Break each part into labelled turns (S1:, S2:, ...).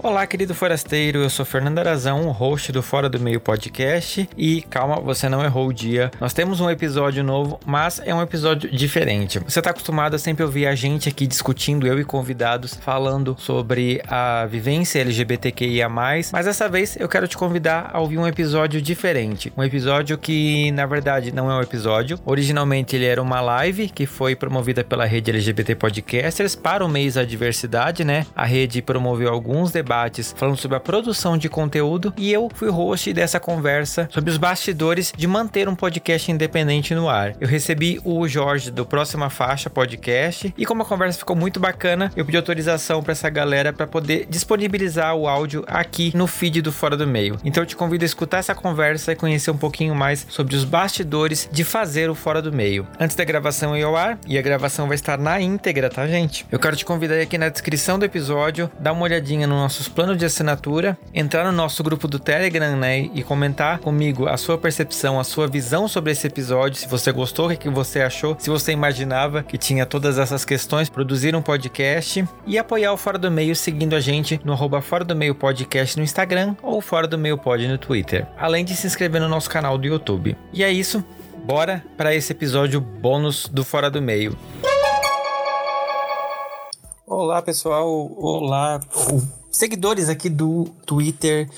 S1: Olá, querido forasteiro, eu sou Fernando Arazão, host do Fora do Meio podcast. E calma, você não errou o dia. Nós temos um episódio novo, mas é um episódio diferente. Você está acostumado a sempre ouvir a gente aqui discutindo, eu e convidados, falando sobre a vivência LGBTQIA, mas dessa vez eu quero te convidar a ouvir um episódio diferente. Um episódio que, na verdade, não é um episódio. Originalmente ele era uma live que foi promovida pela rede LGBT Podcasters para o mês da diversidade, né? A rede promoveu alguns debates debates falando sobre a produção de conteúdo e eu fui host dessa conversa sobre os bastidores de manter um podcast independente no ar. Eu recebi o Jorge do Próxima Faixa Podcast e como a conversa ficou muito bacana, eu pedi autorização para essa galera para poder disponibilizar o áudio aqui no feed do Fora do Meio. Então eu te convido a escutar essa conversa e conhecer um pouquinho mais sobre os bastidores de fazer o Fora do Meio. Antes da gravação ir ao ar, e a gravação vai estar na íntegra, tá, gente? Eu quero te convidar aqui na descrição do episódio, dar uma olhadinha no nosso nossos planos de assinatura, entrar no nosso grupo do Telegram, né, e comentar comigo a sua percepção, a sua visão sobre esse episódio, se você gostou, o que você achou, se você imaginava que tinha todas essas questões, produzir um podcast e apoiar o Fora do Meio seguindo a gente no arroba Fora do Meio Podcast no Instagram ou Fora do Meio Pod no Twitter, além de se inscrever no nosso canal do YouTube. E é isso, bora para esse episódio bônus do Fora do Meio. Olá pessoal, olá seguidores aqui do Twitter.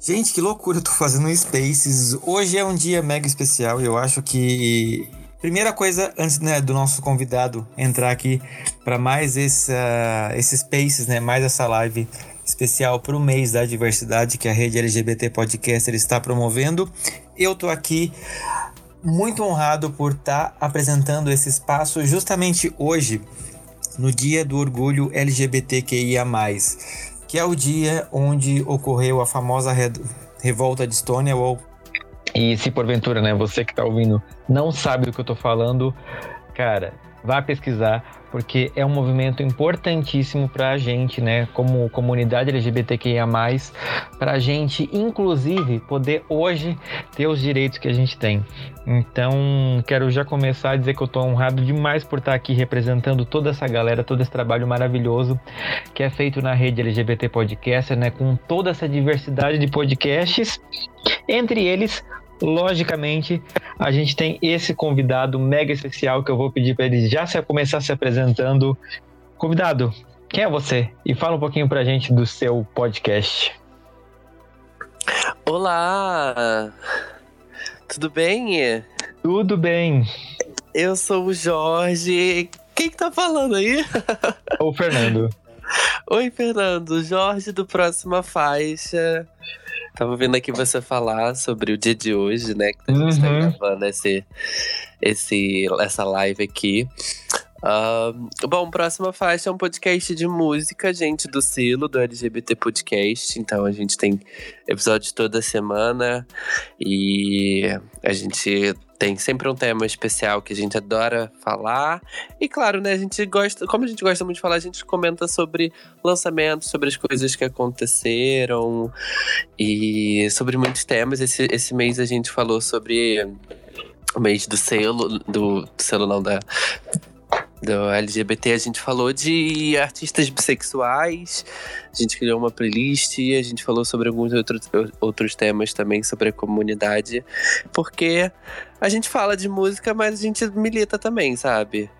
S1: Gente, que loucura, eu tô fazendo Spaces. Hoje é um dia mega especial e eu acho que. Primeira coisa, antes né, do nosso convidado entrar aqui para mais esse, uh, esse Spaces, né, mais essa live especial para o mês da diversidade que a rede LGBT Podcaster está promovendo, eu tô aqui muito honrado por estar tá apresentando esse espaço justamente hoje no dia do orgulho LGBTQIA, que é o dia onde ocorreu a famosa re revolta de Stonewall.
S2: E se porventura, né, você que está ouvindo não sabe do que eu estou falando, cara, vá pesquisar, porque é um movimento importantíssimo para a gente, né, como comunidade LGBTQIA+, para a gente, inclusive, poder hoje ter os direitos que a gente tem. Então, quero já começar a dizer que eu estou honrado demais por estar aqui representando toda essa galera, todo esse trabalho maravilhoso que é feito na rede LGBT Podcast, né, com toda essa diversidade de podcasts, entre eles logicamente, a gente tem esse convidado mega especial que eu vou pedir para ele já se, começar se apresentando. Convidado, quem é você? E fala um pouquinho para a gente do seu podcast.
S3: Olá! Tudo bem?
S2: Tudo bem.
S3: Eu sou o Jorge. Quem que tá falando aí?
S2: O Fernando.
S3: Oi, Fernando. Jorge do Próxima Faixa. Tava vendo aqui você falar sobre o dia de hoje, né? Que a gente tá uhum. tá gravando esse, esse, essa live aqui. Uh, bom, próxima faixa é um podcast de música, gente, do selo do LGBT Podcast. Então a gente tem episódios toda semana e a gente tem sempre um tema especial que a gente adora falar. E claro, né, a gente gosta, como a gente gosta muito de falar, a gente comenta sobre lançamentos, sobre as coisas que aconteceram e sobre muitos temas. Esse, esse mês a gente falou sobre o mês do selo, do, do selo não, da do LGBT, a gente falou de artistas bissexuais, a gente criou uma playlist, a gente falou sobre alguns outros, outros temas também sobre a comunidade, porque a gente fala de música, mas a gente milita também, sabe?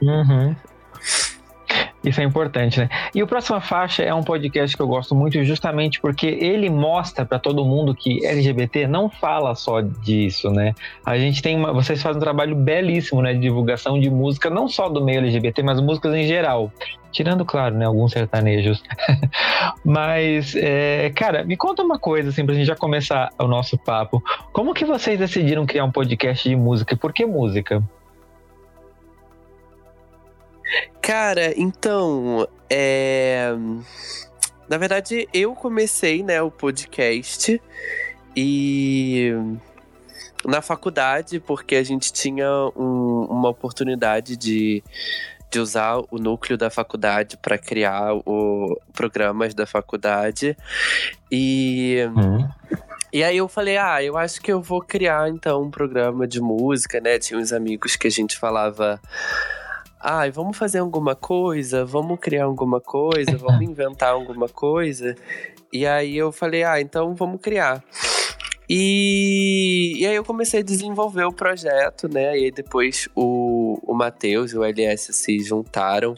S2: Uhum. Isso é importante, né? E o Próxima Faixa é um podcast que eu gosto muito justamente porque ele mostra para todo mundo que LGBT não fala só disso, né? A gente tem uma, vocês fazem um trabalho belíssimo, né, de divulgação de música, não só do meio LGBT, mas músicas em geral. Tirando, claro, né, alguns sertanejos. mas, é, cara, me conta uma coisa, assim, pra gente já começar o nosso papo. Como que vocês decidiram criar um podcast de música? E por que música?
S3: Cara, então, é. na verdade, eu comecei, né, o podcast e na faculdade, porque a gente tinha um, uma oportunidade de, de usar o núcleo da faculdade para criar o programas da faculdade. E. Uhum. E aí eu falei, ah, eu acho que eu vou criar então um programa de música, né? Tinha uns amigos que a gente falava. Ai, ah, vamos fazer alguma coisa, vamos criar alguma coisa, vamos inventar alguma coisa. E aí eu falei, ah, então vamos criar. E, e aí eu comecei a desenvolver o projeto, né? E aí depois o, o Matheus e o LS se juntaram,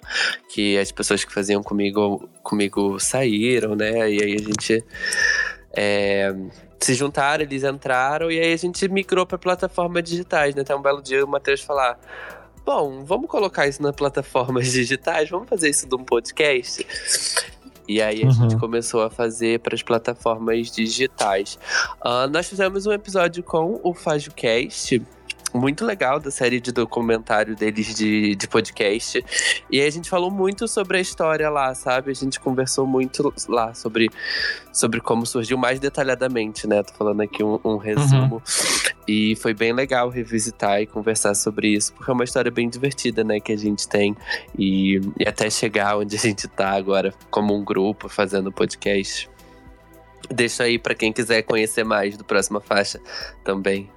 S3: que as pessoas que faziam comigo, comigo saíram, né? E aí a gente é, se juntaram, eles entraram, e aí a gente migrou para plataformas digitais, né? Até um belo dia o Matheus falar. Bom, vamos colocar isso nas plataformas digitais, vamos fazer isso de um podcast. E aí a uhum. gente começou a fazer para as plataformas digitais. Uh, nós fizemos um episódio com o FajoCast, muito legal da série de documentário deles de, de podcast. E aí a gente falou muito sobre a história lá, sabe? A gente conversou muito lá sobre, sobre como surgiu mais detalhadamente, né? Tô falando aqui um, um resumo. Uhum. E foi bem legal revisitar e conversar sobre isso, porque é uma história bem divertida, né? Que a gente tem. E, e até chegar onde a gente tá agora, como um grupo, fazendo podcast. Deixa aí para quem quiser conhecer mais do Próxima Faixa também.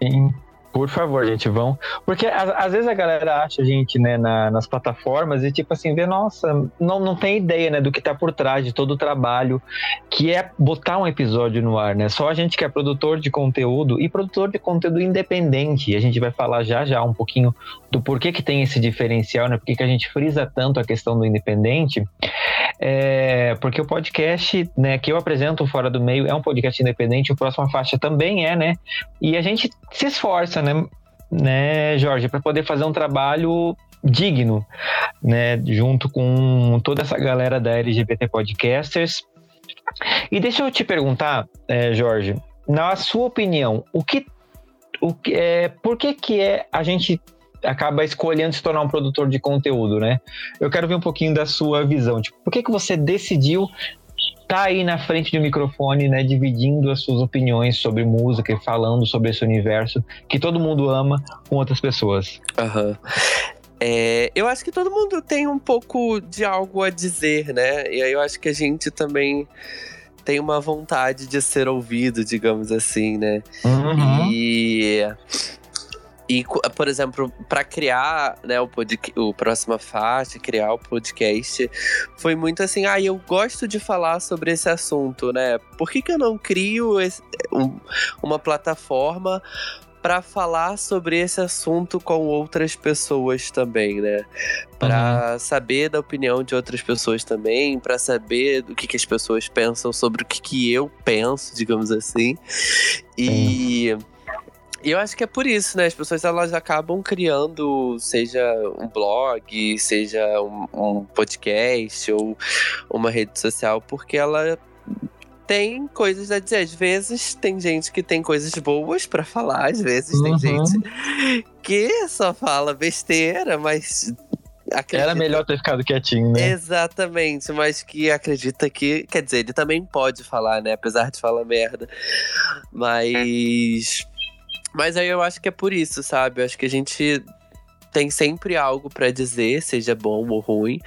S1: Sim, por favor, gente, vão. Porque às vezes a galera acha a gente, né, na, nas plataformas e tipo assim, vê, nossa, não, não tem ideia, né, do que tá por trás de todo o trabalho que é botar um episódio no ar, né? Só a gente que é produtor de conteúdo e produtor de conteúdo independente. A gente vai falar já já um pouquinho do porquê que tem esse diferencial, né? Porque que a gente frisa tanto a questão do independente. É, porque o podcast, né, que eu apresento fora do meio é um podcast independente, o Próxima Faixa também é, né? E a gente se esforça né, né Jorge, para poder fazer um trabalho digno, né, junto com toda essa galera da LGBT Podcasters. E deixa eu te perguntar, é, Jorge, na sua opinião, o que, o que é, por que que é a gente acaba escolhendo se tornar um produtor de conteúdo, né? Eu quero ver um pouquinho da sua visão. Tipo, por que que você decidiu tá aí na frente do microfone, né, dividindo as suas opiniões sobre música e falando sobre esse universo que todo mundo ama com outras pessoas.
S3: Aham. Uhum. É, eu acho que todo mundo tem um pouco de algo a dizer, né? E aí eu acho que a gente também tem uma vontade de ser ouvido, digamos assim, né? Uhum. E e, por exemplo, para criar né, o, pod, o Próxima Faixa, criar o podcast, foi muito assim, ah, eu gosto de falar sobre esse assunto, né? Por que, que eu não crio esse, um, uma plataforma para falar sobre esse assunto com outras pessoas também, né? Para uhum. saber da opinião de outras pessoas também, para saber do que, que as pessoas pensam sobre o que, que eu penso, digamos assim. E. e eu acho que é por isso, né? As pessoas elas acabam criando, seja um blog, seja um, um podcast ou uma rede social, porque ela tem coisas a dizer. Às vezes tem gente que tem coisas boas para falar, às vezes uhum. tem gente que só fala besteira, mas
S1: Acredita... Era melhor ter ficado quietinho, né?
S3: Exatamente, mas que acredita que. Quer dizer, ele também pode falar, né? Apesar de falar merda. Mas. Mas aí eu acho que é por isso, sabe? Eu acho que a gente tem sempre algo para dizer, seja bom ou ruim.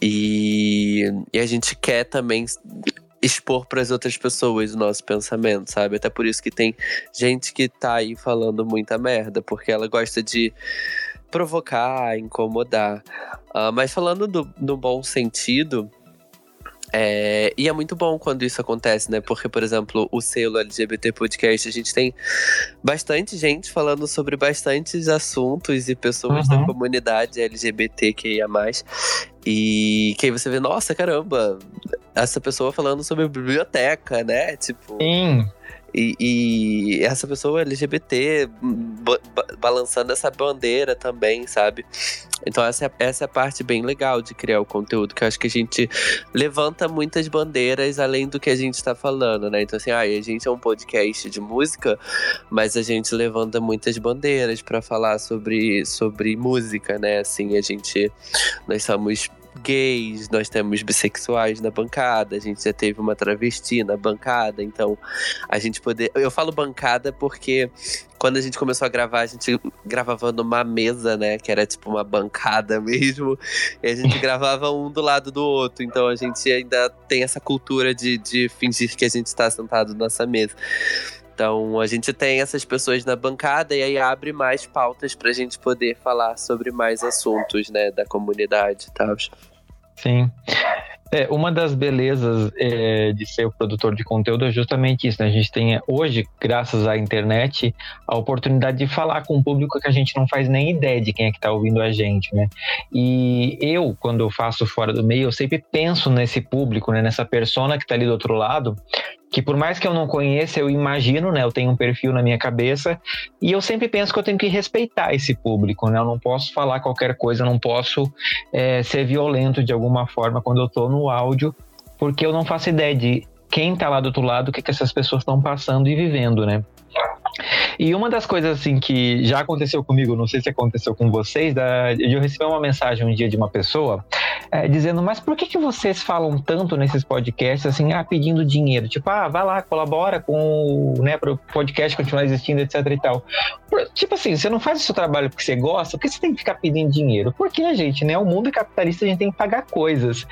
S3: E, e a gente quer também expor para as outras pessoas o nosso pensamento, sabe? Até por isso que tem gente que tá aí falando muita merda, porque ela gosta de provocar, incomodar. Uh, mas falando do, no bom sentido, é, e é muito bom quando isso acontece, né? Porque, por exemplo, o selo LGBT Podcast, a gente tem bastante gente falando sobre bastantes assuntos e pessoas uhum. da comunidade LGBTQIA. E que aí você vê, nossa, caramba, essa pessoa falando sobre biblioteca, né? Tipo.
S1: Sim.
S3: E, e, essa pessoa LGBT balançando essa bandeira também, sabe? Então essa essa é a parte bem legal de criar o conteúdo, que eu acho que a gente levanta muitas bandeiras além do que a gente está falando, né? Então assim, ah, a gente é um podcast de música, mas a gente levanta muitas bandeiras para falar sobre, sobre música, né? Assim, a gente nós somos gays, nós temos bissexuais na bancada, a gente já teve uma travesti na bancada, então a gente poder. Eu falo bancada porque quando a gente começou a gravar, a gente gravava numa mesa, né? Que era tipo uma bancada mesmo. E a gente gravava um do lado do outro. Então a gente ainda tem essa cultura de, de fingir que a gente está sentado nessa mesa. Então a gente tem essas pessoas na bancada e aí abre mais pautas para a gente poder falar sobre mais assuntos, né, da comunidade e tal.
S1: Sim. É, uma das belezas é, de ser produtor de conteúdo é justamente isso. Né? A gente tem hoje, graças à internet, a oportunidade de falar com um público que a gente não faz nem ideia de quem é que está ouvindo a gente, né? E eu, quando eu faço fora do meio, eu sempre penso nesse público, né? nessa persona que está ali do outro lado, que por mais que eu não conheça, eu imagino, né? Eu tenho um perfil na minha cabeça e eu sempre penso que eu tenho que respeitar esse público, né? Eu não posso falar qualquer coisa, não posso é, ser violento de alguma forma quando eu estou no áudio, porque eu não faço ideia de quem está lá do outro lado, o que, que essas pessoas estão passando e vivendo, né? E uma das coisas assim que já aconteceu comigo, não sei se aconteceu com vocês, da, eu recebi uma mensagem um dia de uma pessoa é, dizendo, mas por que, que vocês falam tanto nesses podcasts assim, ah, pedindo dinheiro? Tipo, ah, vai lá, colabora com né, para o podcast continuar existindo, etc e tal. Tipo assim, você não faz o seu trabalho porque você gosta, por que você tem que ficar pedindo dinheiro? Porque, gente, né? O mundo é capitalista, a gente tem que pagar coisas.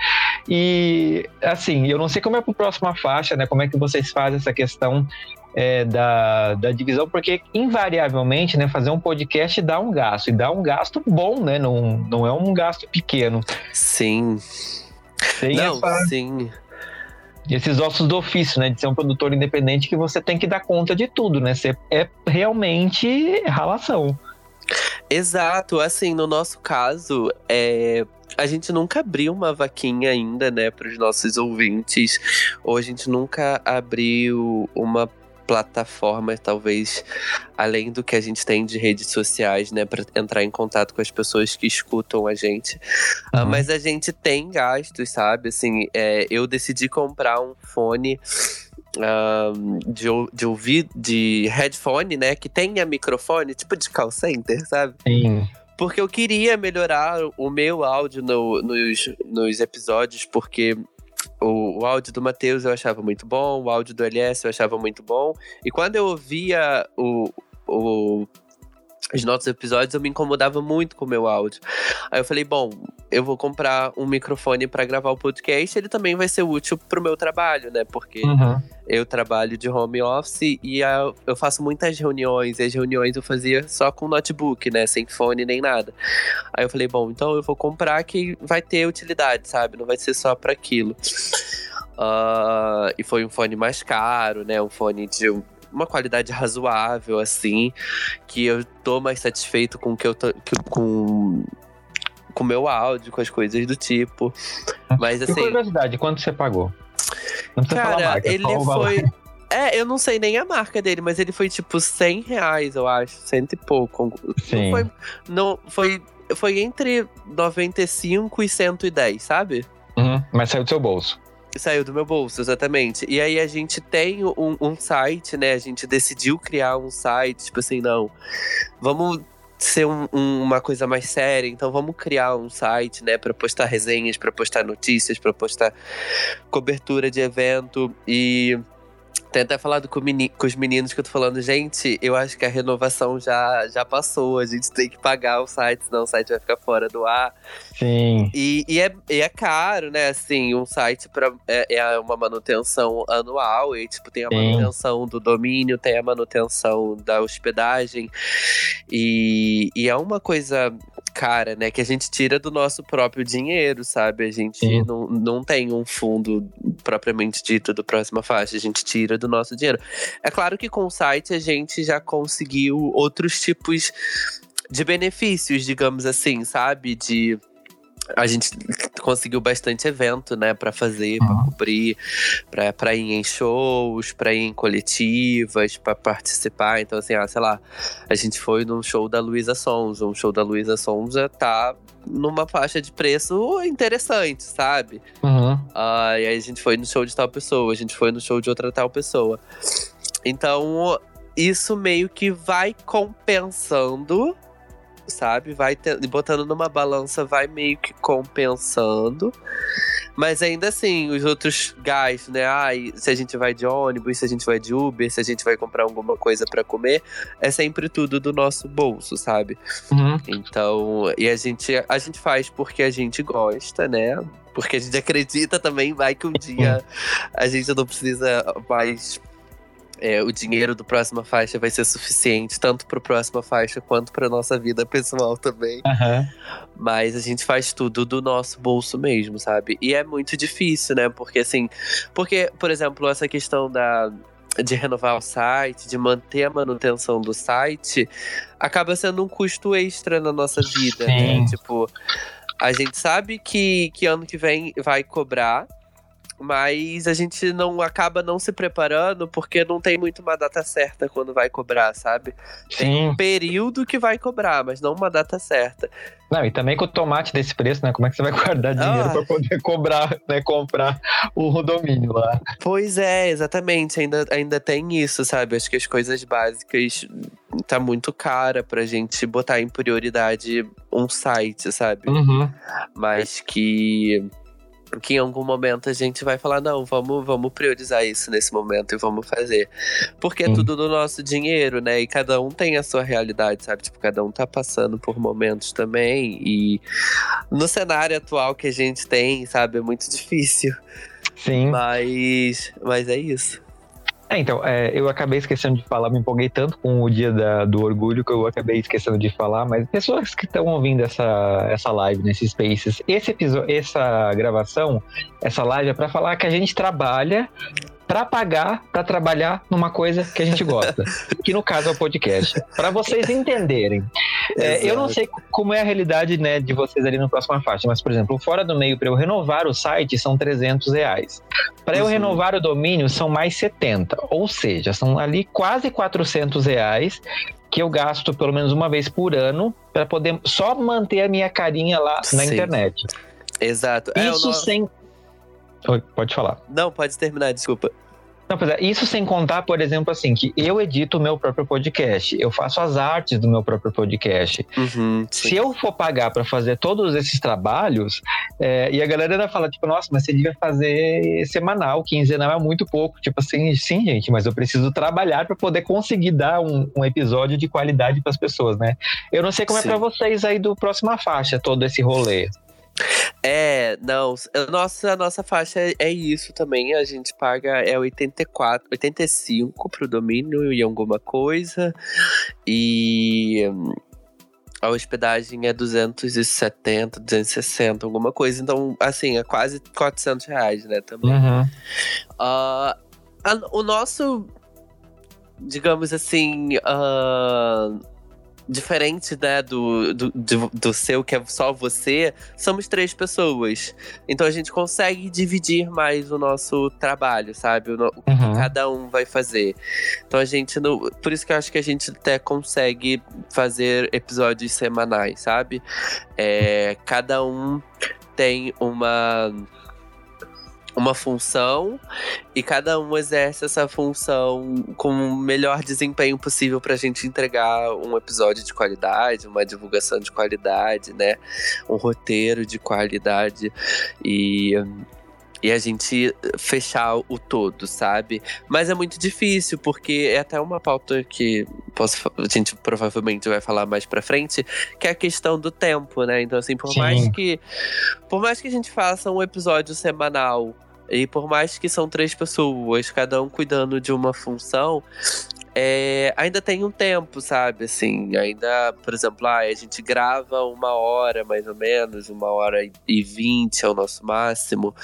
S1: E assim, eu não sei como é para a próxima faixa, né? Como é que vocês fazem essa questão é, da, da divisão, porque invariavelmente, né, fazer um podcast dá um gasto, e dá um gasto bom, né? Não, não é um gasto pequeno.
S3: Sim.
S1: Tem
S3: não,
S1: essa,
S3: sim.
S1: esses ossos do ofício, né? De ser um produtor independente que você tem que dar conta de tudo, né? Você é realmente ralação.
S3: Exato, assim, no nosso caso, é, a gente nunca abriu uma vaquinha ainda, né, para os nossos ouvintes, ou a gente nunca abriu uma plataforma, talvez além do que a gente tem de redes sociais, né, para entrar em contato com as pessoas que escutam a gente. Uh, mas a gente tem gastos, sabe? Assim, é, eu decidi comprar um fone. Uh, de, de ouvir de headphone, né? Que tenha microfone, tipo de call center, sabe?
S1: Sim.
S3: Porque eu queria melhorar o meu áudio no, nos, nos episódios, porque o, o áudio do Matheus eu achava muito bom, o áudio do LS eu achava muito bom. E quando eu ouvia o, o os nossos episódios, eu me incomodava muito com o meu áudio. Aí eu falei, bom, eu vou comprar um microfone para gravar o podcast, ele também vai ser útil pro meu trabalho, né? Porque
S1: Uhum.
S3: eu trabalho de home office e eu faço muitas reuniões, e as reuniões eu fazia só com notebook, né? Sem fone nem nada. Aí eu falei, bom, então eu vou comprar que vai ter utilidade, sabe? Não vai ser só para aquilo. Ah, e foi um fone mais caro, né? Um fone de uma qualidade razoável, assim, que eu tô mais satisfeito com o que eu tô. que- com com o meu áudio, com as coisas do tipo. Mas
S1: E
S3: assim.
S1: curiosidade, quanto você pagou? Não
S3: Cara,
S1: marca,
S3: ele foi. É, eu não sei nem a marca dele, mas ele foi tipo 100 reais, eu acho. Cento e pouco.
S1: Sim.
S3: Não foi, não, foi, foi entre 95 e 110, sabe?
S1: Uhum, Mas saiu do seu bolso.
S3: Saiu do meu bolso, exatamente. E aí a gente tem um, um site, né? A gente decidiu criar um site, tipo assim, não. Vamos ser um- um- uma coisa mais séria, então vamos criar um site, né, Pra postar resenhas, pra postar notícias, pra postar cobertura de evento e tem até falado com, meni- com os meninos que eu tô falando, gente, eu acho que a renovação já, já passou, a gente tem que pagar o site, senão o site vai ficar fora do ar.
S1: Sim.
S3: E, e é, e é caro, né? Assim, um site pra, é, é uma manutenção anual. E, tipo, tem a
S1: Sim.
S3: manutenção do domínio, tem a manutenção da hospedagem. E, e é uma coisa cara, né? Que a gente tira do nosso próprio dinheiro, sabe? A gente
S1: Sim.
S3: não, não tem um fundo propriamente dito do Próxima Faixa. A gente tira do nosso dinheiro. É claro que com o site a gente já conseguiu outros tipos de benefícios, digamos assim, sabe? De a gente conseguiu bastante evento, né, Pra fazer, pra
S1: Uhum.
S3: cobrir, pra pra ir em shows, pra ir em coletivas, pra participar. Então, assim, ah, sei lá, a gente foi num show da Luísa Sonza. Um show da Luísa Sonza tá numa faixa de preço interessante, sabe?
S1: Uhum.
S3: Ah, e aí a gente foi no show de tal pessoa, a gente foi no show de outra tal pessoa. Então, isso meio que vai compensando. Sabe? Vai te, botando numa balança, vai meio que compensando. Mas ainda assim, os outros gastos, né? Ah, se a gente vai de ônibus, se a gente vai de Uber, se a gente vai comprar alguma coisa para comer, é sempre tudo do nosso bolso, sabe? Uhum. Então, e a gente, a gente faz porque a gente gosta, né? Porque a gente acredita também, vai que um dia a gente não precisa mais é, o dinheiro do próxima faixa vai ser suficiente tanto para o próxima faixa quanto para nossa vida pessoal também. Uhum. Mas a gente faz tudo do nosso bolso mesmo, sabe? E é muito difícil, né? Porque assim, porque por exemplo essa questão da de renovar o site, de manter a manutenção do site, acaba sendo um custo extra na nossa vida, né? Sim. né? Tipo, a gente sabe que, que ano que vem vai cobrar, mas a gente não acaba não se preparando porque não tem muito uma data certa quando vai cobrar, sabe? Sim. Tem um período que vai cobrar, mas não uma data certa.
S1: Não, e também com o tomate desse preço, né? Como é que você vai guardar dinheiro ah. para poder cobrar, né? Comprar o domínio lá.
S3: Pois é, exatamente. Ainda, ainda tem isso, sabe? Acho que as coisas básicas tá muito cara pra gente botar em prioridade um site, sabe? Uhum. Mas que que em algum momento a gente vai falar, não, vamos, vamos priorizar isso nesse momento e vamos fazer. Porque é tudo do nosso dinheiro, né? E cada um tem a sua realidade, sabe? Tipo, cada um tá passando por momentos também. E no cenário atual que a gente tem, sabe, é muito difícil. Sim. Mas, mas é isso.
S1: É, então, é, eu acabei esquecendo de falar, me empolguei tanto com o dia da, do orgulho que eu acabei esquecendo de falar, mas pessoas que estão ouvindo essa, essa live nesses spaces, esse episódio, essa gravação, essa live é para falar que a gente trabalha para pagar para trabalhar numa coisa que a gente gosta, que no caso é o podcast. Para vocês entenderem. É, eu não sei como é a realidade né, de vocês ali no próximo faixa, mas, por exemplo, fora do meio, para eu renovar o site, são 300 reais. Para eu renovar o domínio, são mais 70. Ou seja, são ali quase 400 reais que eu gasto pelo menos uma vez por ano para poder só manter a minha carinha lá na Sim. internet.
S3: Exato.
S1: É, Isso é, sem Oi, pode falar.
S3: Não, pode terminar, desculpa.
S1: Não, pois é, isso sem contar, por exemplo, assim, que eu edito o meu próprio podcast, eu faço as artes do meu próprio podcast. Uhum, Se eu for pagar para fazer todos esses trabalhos, é, e a galera ainda fala, tipo, nossa, mas você devia fazer semanal, quinzenal é muito pouco. Tipo assim, sim, gente, mas eu preciso trabalhar para poder conseguir dar um, um episódio de qualidade para as pessoas, né? Eu não sei como é sim. é para vocês aí do próxima faixa, todo esse rolê.
S3: É, não, nossa, a nossa faixa é, é isso também, a gente paga é 84, 85 pro domínio e alguma coisa, e a hospedagem é 270, 260, alguma coisa, então, assim, é quase 400 reais, né, também. Uhum. Uh, a, o nosso, digamos assim, uh, diferente, né, do, do, do, do, seu, que é só você, somos três pessoas. Então a gente consegue dividir mais o nosso trabalho, sabe? O, o uhum. que cada um vai fazer. Então a gente não. Por isso que eu acho que a gente até consegue fazer episódios semanais, sabe? É, cada um tem uma uma função e cada um exerce essa função com o melhor desempenho possível para a gente entregar um episódio de qualidade, uma divulgação de qualidade, né? Um roteiro de qualidade e e a gente fechar o todo, sabe? Mas é muito difícil, porque é até uma pauta que posso, a gente provavelmente vai falar mais pra frente, que é a questão do tempo, né? Então, assim, por Sim. mais que. Por mais que a gente faça um episódio semanal e por mais que são três pessoas, cada um cuidando de uma função, é, ainda tem um tempo, sabe? Assim, ainda, por exemplo, ah, a gente grava uma hora mais ou menos, uma hora e vinte é o nosso máximo.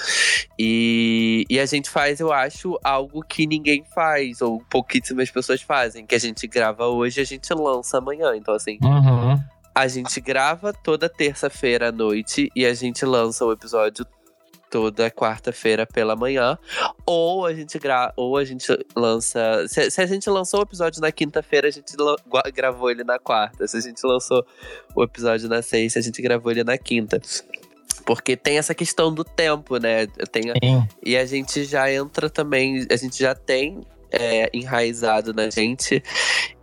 S3: E, e a gente faz, eu acho, algo que ninguém faz, ou pouquíssimas pessoas fazem, que a gente grava hoje e a gente lança amanhã. Então, assim. Uhum. A gente grava toda terça-feira à noite e a gente lança o episódio toda quarta-feira pela manhã. Ou a gente gra ou a gente lança. Se, se a gente lançou o episódio na quinta-feira, a gente gravou ele na quarta. Se a gente lançou o episódio na sexta, a gente gravou ele na quinta. Porque tem essa questão do tempo, né? Tem a, e a gente já entra também, a gente já tem é, enraizado na gente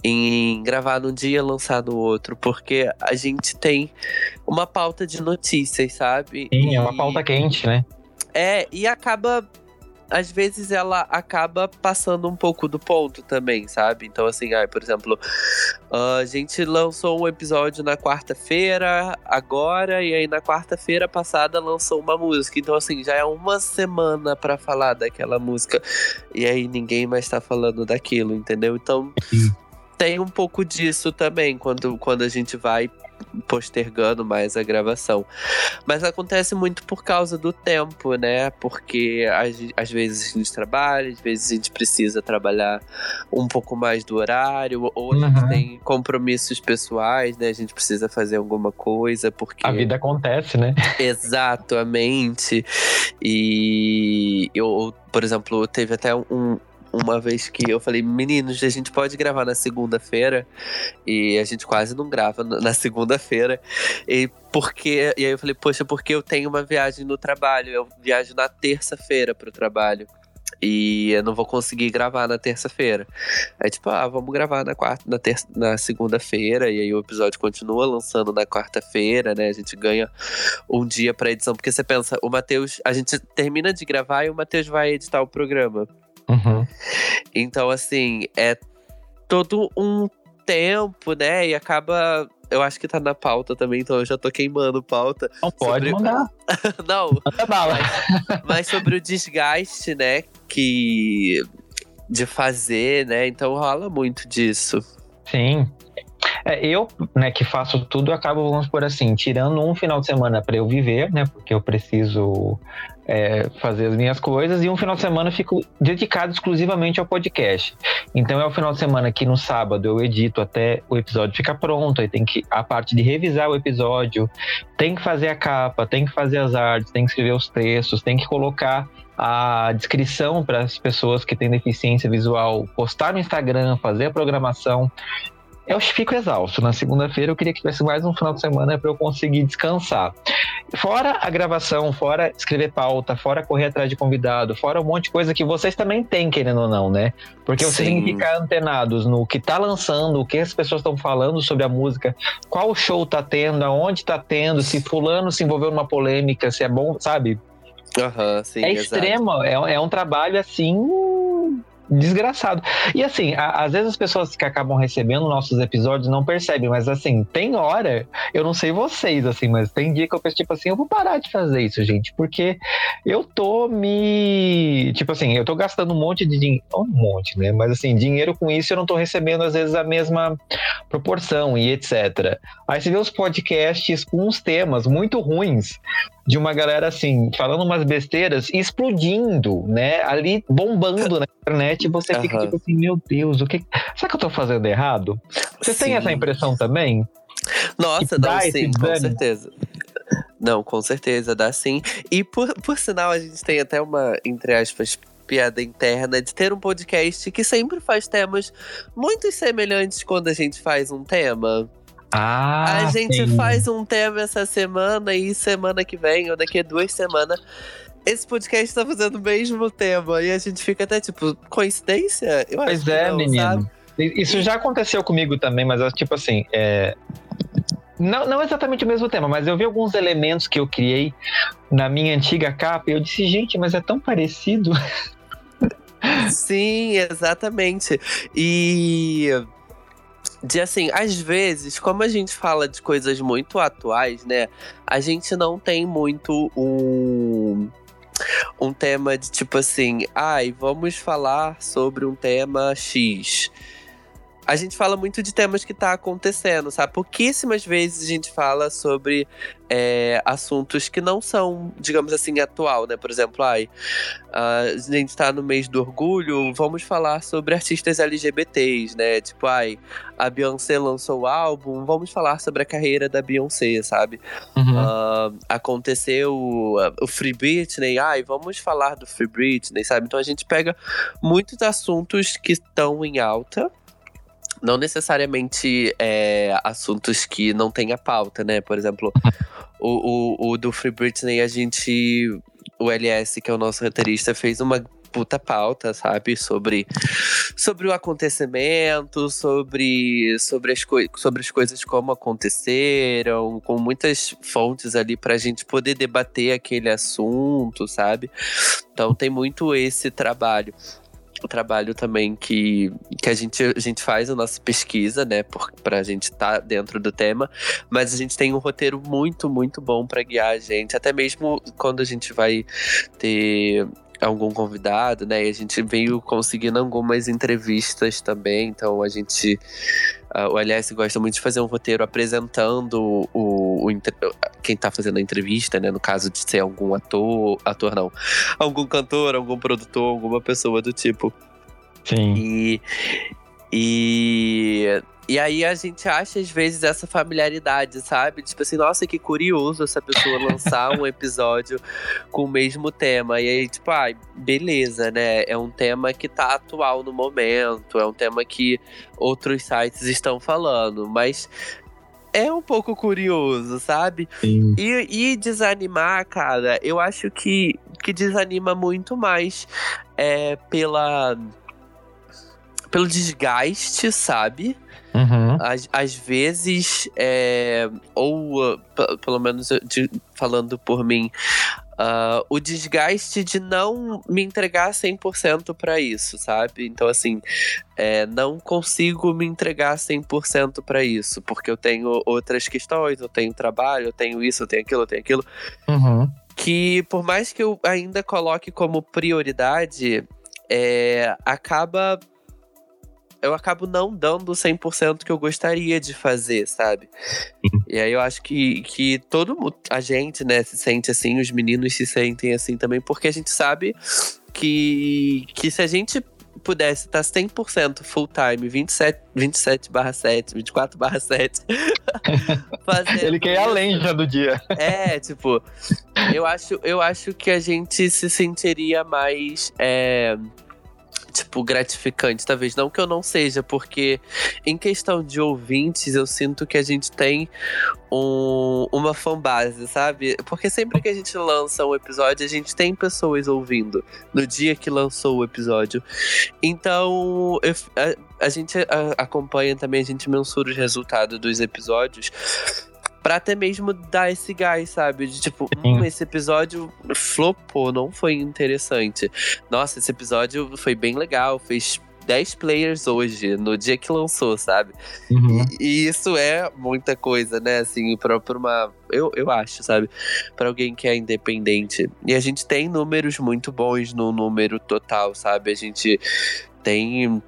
S3: em gravar num dia lançar no outro, porque a gente tem uma pauta de notícias, sabe?
S1: Sim, e... é uma pauta quente, né?
S3: É, e acaba às vezes ela acaba passando um pouco do ponto também, sabe? Então, assim, ah, por exemplo, a gente lançou um episódio na quarta-feira, agora, e aí na quarta-feira passada lançou uma música. Então, assim, já é uma semana para falar daquela música. E aí ninguém mais tá falando daquilo, entendeu? Então. Tem um pouco disso também, quando, quando a gente vai postergando mais a gravação. Mas acontece muito por causa do tempo, né? Porque às, vezes a gente trabalha, às vezes a gente precisa trabalhar um pouco mais do horário, ou a gente uhum. tem compromissos pessoais, né? A gente precisa fazer alguma coisa, porque.
S1: A vida acontece, né?
S3: Exatamente. E eu, por exemplo, teve até um, uma vez que eu falei, meninos, a gente pode gravar na segunda-feira. E a gente quase não grava na segunda-feira. E porque. E aí eu falei, poxa, porque eu tenho uma viagem no trabalho. Eu viajo na terça-feira pro trabalho. E eu não vou conseguir gravar na terça-feira. Aí, tipo, ah, vamos gravar na quarta, na, na segunda-feira, e aí o episódio continua lançando na quarta-feira, né? A gente ganha um dia pra edição, porque você pensa, o Matheus, a gente termina de gravar e o Matheus vai editar o programa.
S1: Uhum.
S3: Então, assim, é todo um tempo, né? E acaba. Eu acho que tá na pauta também, então eu já tô queimando pauta.
S1: Não pode sobre... mandar.
S3: Não. Manda bala. Mas, mas sobre o desgaste, né? Que. De fazer, né? Então rola muito disso.
S1: Sim. É, eu, né, que faço tudo, acabo, vamos por assim, tirando um final de semana para eu viver, né? Porque eu preciso é, fazer as minhas coisas e um final de semana eu fico dedicado exclusivamente ao podcast. Então é o final de semana que no sábado eu edito até o episódio ficar pronto, aí tem que a parte de revisar o episódio, tem que fazer a capa, tem que fazer as artes, tem que escrever os textos, tem que colocar a descrição para as pessoas que têm deficiência visual, postar no Instagram, fazer a programação eu fico exausto. Na segunda-feira eu queria que tivesse mais um final de semana para eu conseguir descansar. Fora a gravação, fora escrever pauta, fora correr atrás de convidado, fora um monte de coisa que vocês também têm, querendo ou não, né? Porque vocês têm que ficar antenados no que tá lançando, o que as pessoas estão falando sobre a música, qual show tá tendo, aonde tá tendo, se fulano se envolveu numa polêmica, se é bom, sabe?
S3: Uhum, sim,
S1: é extremo, é, é um trabalho assim desgraçado. E assim, a, às vezes as pessoas que acabam recebendo nossos episódios não percebem, mas assim, tem hora, eu não sei vocês, assim, mas tem dia que eu penso, tipo assim, eu vou parar de fazer isso, gente, porque eu tô me. Tipo assim, eu tô gastando um monte de dinheiro. Um monte, né? Mas assim, dinheiro com isso eu não tô recebendo, às vezes, a mesma proporção e etc. Aí você vê os podcasts com uns temas muito ruins, de uma galera assim, falando umas besteiras, explodindo, né? Ali bombando na internet, e você fica tipo assim, meu Deus, o que. Será que eu tô fazendo errado? Você sim. tem essa impressão também?
S3: Nossa, não, sim, com certeza. Não, com certeza, dá sim. E por, por sinal, a gente tem até uma, entre aspas, piada interna de ter um podcast que sempre faz temas muito semelhantes quando a gente faz um tema.
S1: Ah,
S3: a gente sim. faz um tema essa semana e semana que vem, ou daqui a duas semanas, esse podcast tá fazendo o mesmo tema. E a gente fica até tipo, coincidência?
S1: Eu pois é, não, menino. Sabe? Isso já aconteceu comigo também, mas tipo assim, é... Não, não exatamente o mesmo tema, mas eu vi alguns elementos que eu criei na minha antiga capa e eu disse, gente, mas é tão parecido.
S3: Sim, exatamente. E de assim, às vezes, como a gente fala de coisas muito atuais, né? A gente não tem muito um um tema de tipo assim, ai, vamos falar sobre um tema X a gente fala muito de temas que tá acontecendo, sabe? Pouquíssimas vezes a gente fala sobre é, assuntos que não são, digamos assim, atual, né? Por exemplo, ai, a gente tá no mês do orgulho, vamos falar sobre artistas LGBTs, né? Tipo, ai, a Beyoncé lançou o álbum, vamos falar sobre a carreira da Beyoncé, sabe? Uhum. Uh, aconteceu o Free Britney, ai, vamos falar do Free Britney, sabe? Então a gente pega muitos assuntos que estão em alta, não necessariamente é, assuntos que não tenha pauta, né? Por exemplo, o, o, o, do Free Britney a gente o LS, que é o nosso roteirista, fez uma puta pauta, sabe? Sobre, sobre o acontecimento, sobre, sobre, as sobre as coisas como aconteceram, com muitas fontes ali pra gente poder debater aquele assunto, sabe? Então tem muito esse trabalho trabalho também que, que a, gente, a gente faz a nossa pesquisa, né? Para a gente estar tá dentro do tema. Mas a gente tem um roteiro muito, muito bom para guiar a gente. Até mesmo quando a gente vai ter algum convidado, né? E a gente veio conseguindo algumas entrevistas também. Então a gente. Uh, o LS gosta muito de fazer um roteiro apresentando o, o, o quem tá fazendo a entrevista, né? No caso de ser algum ator, ator não, algum cantor, algum produtor, alguma pessoa do tipo.
S1: Sim.
S3: E, e e aí a gente acha, às vezes, essa familiaridade, sabe? Tipo assim, nossa, que curioso essa pessoa lançar um episódio com o mesmo tema. E aí, tipo, ai, ah, beleza, né? É um tema que tá atual no momento, é um tema que outros sites estão falando, mas é um pouco curioso, sabe?
S1: Sim.
S3: E, e desanimar, cara, eu acho que, que desanima muito mais é, pela pelo desgaste, sabe?
S1: Uhum.
S3: Às, às vezes, é, ou pelo menos de, falando por mim, uh, o desgaste de não me entregar 100% para isso, sabe? Então, assim, é, não consigo me entregar 100% para isso, porque eu tenho outras questões, eu tenho trabalho, eu tenho isso, eu tenho aquilo, eu tenho aquilo.
S1: Uhum.
S3: Que por mais que eu ainda coloque como prioridade, é, acaba eu acabo não dando 100% que eu gostaria de fazer, sabe? E aí eu acho que, que todo a gente, né, se sente assim, os meninos se sentem assim também, porque a gente sabe que, que se a gente pudesse estar 100% full time, 27, 27 barra 7, 24 barra 7.
S1: Ele quer ir além já do dia.
S3: É, tipo, eu acho, eu acho que a gente se sentiria mais. É, tipo, gratificante. Talvez não que eu não seja, porque em questão de ouvintes, eu sinto que a gente tem um, uma fanbase, sabe? Porque sempre que a gente lança um episódio, a gente tem pessoas ouvindo no dia que lançou o episódio. Então, eu, a, a, gente a, acompanha também, a gente mensura os resultados dos episódios Pra até mesmo dar esse gás, sabe? De tipo, hum, esse episódio flopou, não foi interessante. Nossa, esse episódio foi bem legal, fez 10 players hoje, no dia que lançou, sabe?
S1: Uhum.
S3: E, e, isso é muita coisa, né? Assim, pra, pra uma. Eu, eu acho, sabe? Pra alguém que é independente. E a gente tem números muito bons no número total, sabe? A gente tem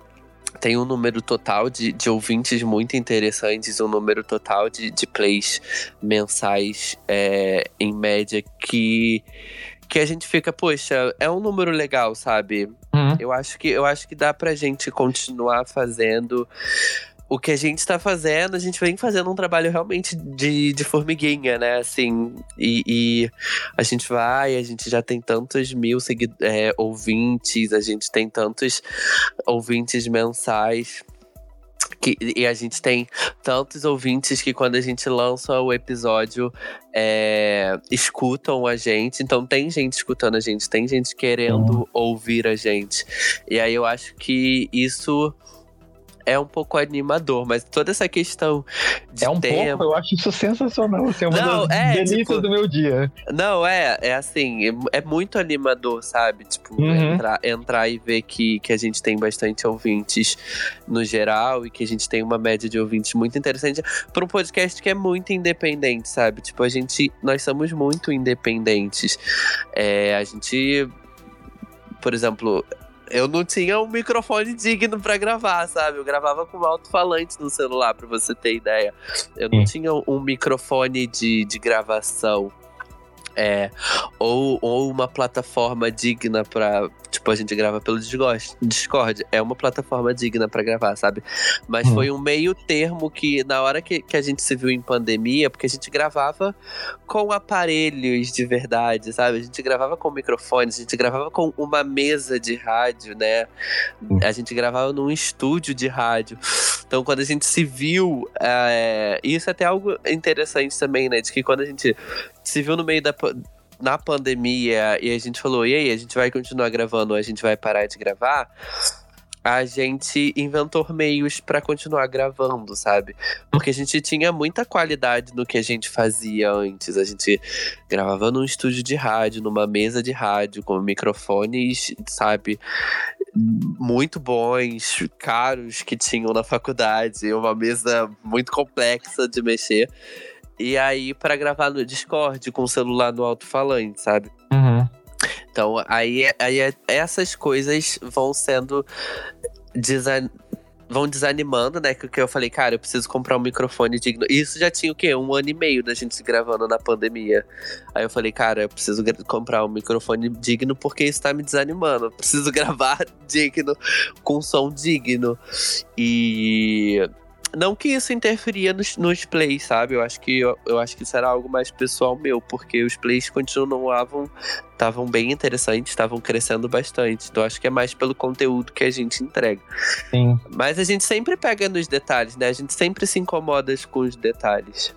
S3: tem um número total de, de ouvintes muito interessantes, um número total de, de plays mensais é, em média que que a gente fica, poxa, é um número legal, sabe?
S1: Uhum.
S3: Eu acho que eu acho que dá pra gente continuar fazendo o que a gente está fazendo, a gente vem fazendo um trabalho realmente de, de formiguinha, né? Assim, e, e a gente vai, a gente já tem tantos mil é, ouvintes, a gente tem tantos ouvintes mensais. Que, e a gente tem tantos ouvintes que quando a gente lança o episódio é, escutam a gente. Então tem gente escutando a gente, tem gente querendo uhum. ouvir a gente. E aí eu acho que isso é um pouco animador, mas toda essa questão de
S1: É um
S3: tempo...
S1: pouco, eu acho isso sensacional. Assim, é uma não, das é, tipo, do meu dia.
S3: Não, é, é assim, é, é muito animador, sabe? Tipo, uhum. entrar, entrar e ver que, que a gente tem bastante ouvintes no geral e que a gente tem uma média de ouvintes muito interessante para um podcast que é muito independente, sabe? Tipo, a gente, nós somos muito independentes. É, a gente por exemplo, eu não tinha um microfone digno para gravar, sabe? Eu gravava com alto-falante no celular, para você ter ideia. Eu não tinha um microfone de, de gravação. É, ou, ou uma plataforma digna para Tipo, a gente grava pelo Discord. É uma plataforma digna para gravar, sabe? Mas hum. foi um meio termo que, na hora que, que a gente se viu em pandemia, porque a gente gravava com aparelhos de verdade, sabe? A gente gravava com microfones, a gente gravava com uma mesa de rádio, né? Hum. A gente gravava num estúdio de rádio. Então, quando a gente se viu, é... isso é até algo interessante também, né? De que quando a gente se viu no meio da na pandemia e a gente falou, e aí, a gente vai continuar gravando a gente vai parar de gravar? a gente inventou meios para continuar gravando, sabe? Porque a gente tinha muita qualidade no que a gente fazia antes. A gente gravava num estúdio de rádio, numa mesa de rádio, com microfones, sabe? Muito bons, caros que tinham na faculdade, uma mesa muito complexa de mexer. E aí, para gravar no Discord, com o celular no alto-falante, sabe?
S1: Uhum.
S3: Então, aí, aí essas coisas vão sendo. Desan vão desanimando, né? Que eu falei, cara, eu preciso comprar um microfone digno. Isso já tinha o quê? Um ano e meio da gente gravando na pandemia. Aí eu falei, cara, eu preciso comprar um microfone digno porque isso tá me desanimando. Eu preciso gravar digno, com som digno. E não que isso interferia nos, nos plays, sabe? Eu acho que eu, eu, acho que isso era algo mais pessoal meu, porque os plays continuavam, estavam bem interessantes, estavam crescendo bastante. Então acho que é mais pelo conteúdo que a gente entrega.
S1: Sim.
S3: Mas a gente sempre pega nos detalhes, né? A gente sempre se incomoda com os detalhes.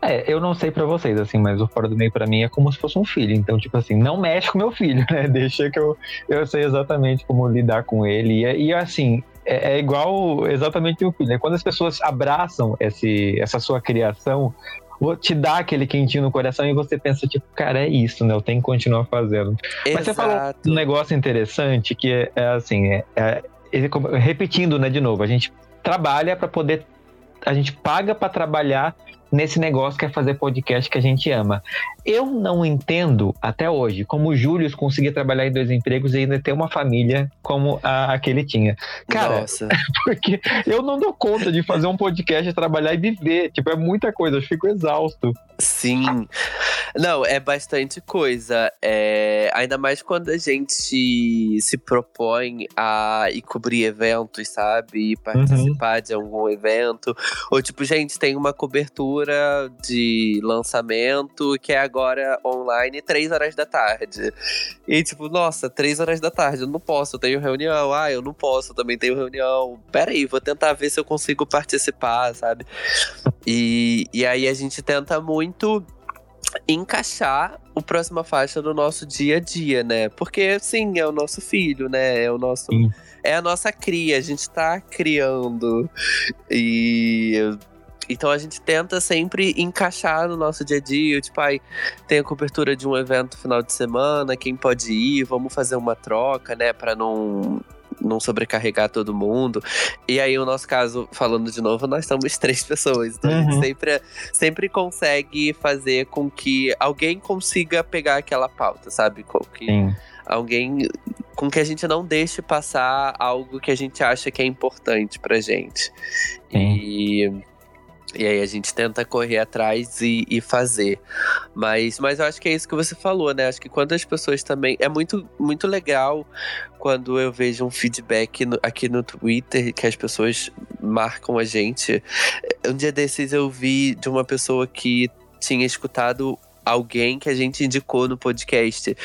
S1: É, eu não sei para vocês, assim, mas o Fora do Meio para mim é como se fosse um filho. Então, tipo assim, não mexe com meu filho, né? Deixa que eu, eu sei exatamente como lidar com ele. E, e assim, é, é igual exatamente o filho. Né? Quando as pessoas abraçam esse, essa sua criação, te dá aquele quentinho no coração e você pensa, tipo, cara, é isso, né? Eu tenho que continuar fazendo. Exato. Mas você falou um negócio interessante que é, é assim, é, é, repetindo, né, de novo, a gente trabalha para poder. A gente paga para trabalhar nesse negócio que é fazer podcast que a gente ama. Eu não entendo até hoje como o Júlio conseguia trabalhar em dois empregos e ainda ter uma família como a, a que ele tinha. Cara, Nossa. porque eu não dou conta de fazer um podcast, trabalhar e viver. Tipo, é muita coisa, eu fico exausto.
S3: Sim. Não, é bastante coisa. É... Ainda mais quando a gente se propõe a ir cobrir eventos, sabe? E participar uhum. de algum evento. Ou tipo, gente, tem uma cobertura de lançamento que é agora online, três horas da tarde. E tipo, nossa, três horas da tarde, eu não posso, eu tenho reunião. Ah, eu não posso, eu também tenho reunião. Pera aí, vou tentar ver se eu consigo participar, sabe? E, e aí a gente tenta muito encaixar o próxima faixa no nosso dia a dia, né? Porque sim, é o nosso filho, né? É o nosso sim. é a nossa cria, a gente tá criando. E então a gente tenta sempre encaixar no nosso dia a dia, tipo, ai, tem a cobertura de um evento final de semana, quem pode ir, vamos fazer uma troca, né, para não não sobrecarregar todo mundo. E aí, o nosso caso, falando de novo, nós somos três pessoas. Então uhum. a gente uhum. sempre, sempre consegue fazer com que alguém consiga pegar aquela pauta, sabe? Com que Sim. alguém. Com que a gente não deixe passar algo que a gente acha que é importante pra gente. Sim. E e aí a gente tenta correr atrás e, e, fazer. Mas, mas eu acho que é isso que você falou, né? Acho que quando as pessoas também. É muito, muito legal quando eu vejo um feedback no, aqui no Twitter que as pessoas marcam a gente. Um dia desses eu vi de uma pessoa que tinha escutado alguém que a gente indicou no podcast.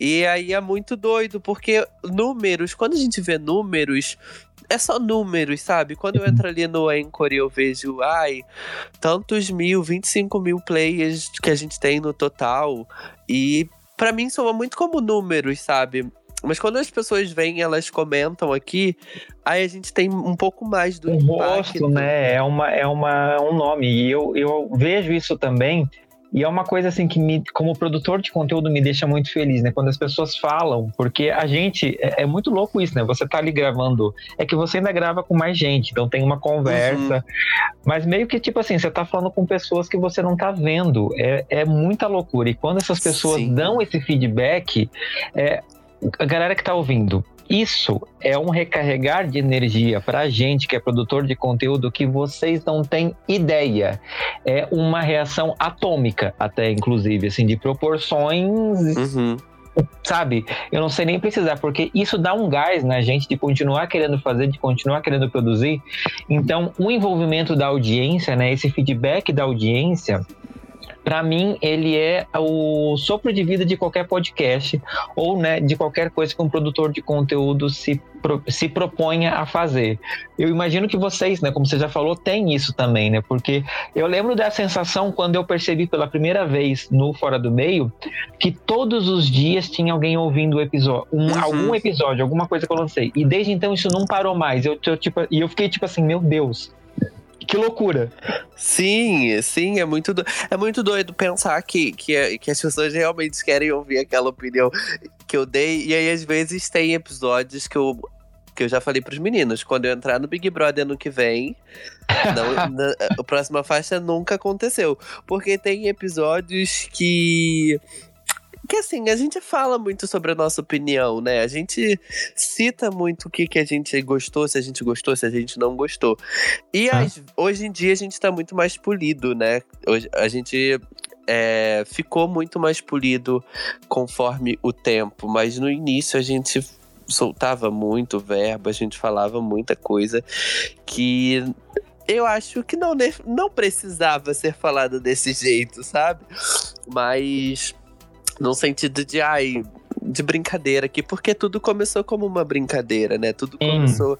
S3: E aí é muito doido, porque números, quando a gente vê números, é só números, sabe? Quando eu entro ali no Anchor e eu vejo, ai, tantos mil, 25 mil players que a gente tem no total. E para mim soa muito como números, sabe? Mas quando as pessoas vêm, elas comentam aqui, aí a gente tem um pouco mais do
S1: um impacto. rosto, né? É uma é uma um nome. E eu, eu vejo isso também e é uma coisa assim que me, como produtor de conteúdo me deixa muito feliz, né? Quando as pessoas falam, porque a gente é, é, muito louco isso, né? Você tá ali gravando, é que você ainda grava com mais gente, então tem uma conversa, uhum. mas meio que tipo assim, você tá falando com pessoas que você não tá vendo, é, é muita loucura. E quando essas pessoas Sim. dão esse feedback, é, a galera que tá ouvindo, isso é um recarregar de energia para a gente que é produtor de conteúdo que vocês não têm ideia. É uma reação atômica, até inclusive, assim, de proporções. Uhum. Sabe, eu não sei nem precisar, porque isso dá um gás na gente de continuar querendo fazer, de continuar querendo produzir. Então, o envolvimento da audiência, né, esse feedback da audiência, para mim ele é o sopro de vida de qualquer podcast ou né, de qualquer coisa que um produtor de conteúdo se, se proponha a fazer. Eu imagino que vocês, né, como você já falou, tem isso também, né? Porque eu lembro da sensação quando eu percebi pela primeira vez no Fora do Meio que todos os dias tinha alguém ouvindo o episódio, um, uhum. algum episódio, alguma coisa que eu lancei. E desde então isso não parou mais. Eu, eu tipo, e eu fiquei tipo assim, meu Deus, que loucura.
S3: Sim, sim, é muito, do... é muito doido pensar que, que, que as pessoas realmente querem ouvir aquela opinião que eu dei. E aí, às vezes, tem episódios que eu que eu já falei pros meninos, quando eu entrar no Big Brother ano que vem, não, na, a próxima faixa nunca aconteceu. Porque tem episódios que que assim, a gente fala muito sobre a nossa opinião, né? A gente cita muito o que, que a gente gostou, se a gente gostou, se a gente não gostou. E ah. as, hoje em dia a gente tá muito mais polido, né? Hoje, a gente é, ficou muito mais polido conforme o tempo, mas no início a gente soltava muito verbo, a gente falava muita coisa que eu acho que não, não precisava ser falada desse jeito, sabe? Mas no sentido de, ai, de brincadeira aqui, porque tudo começou como uma brincadeira, né? Tudo começou,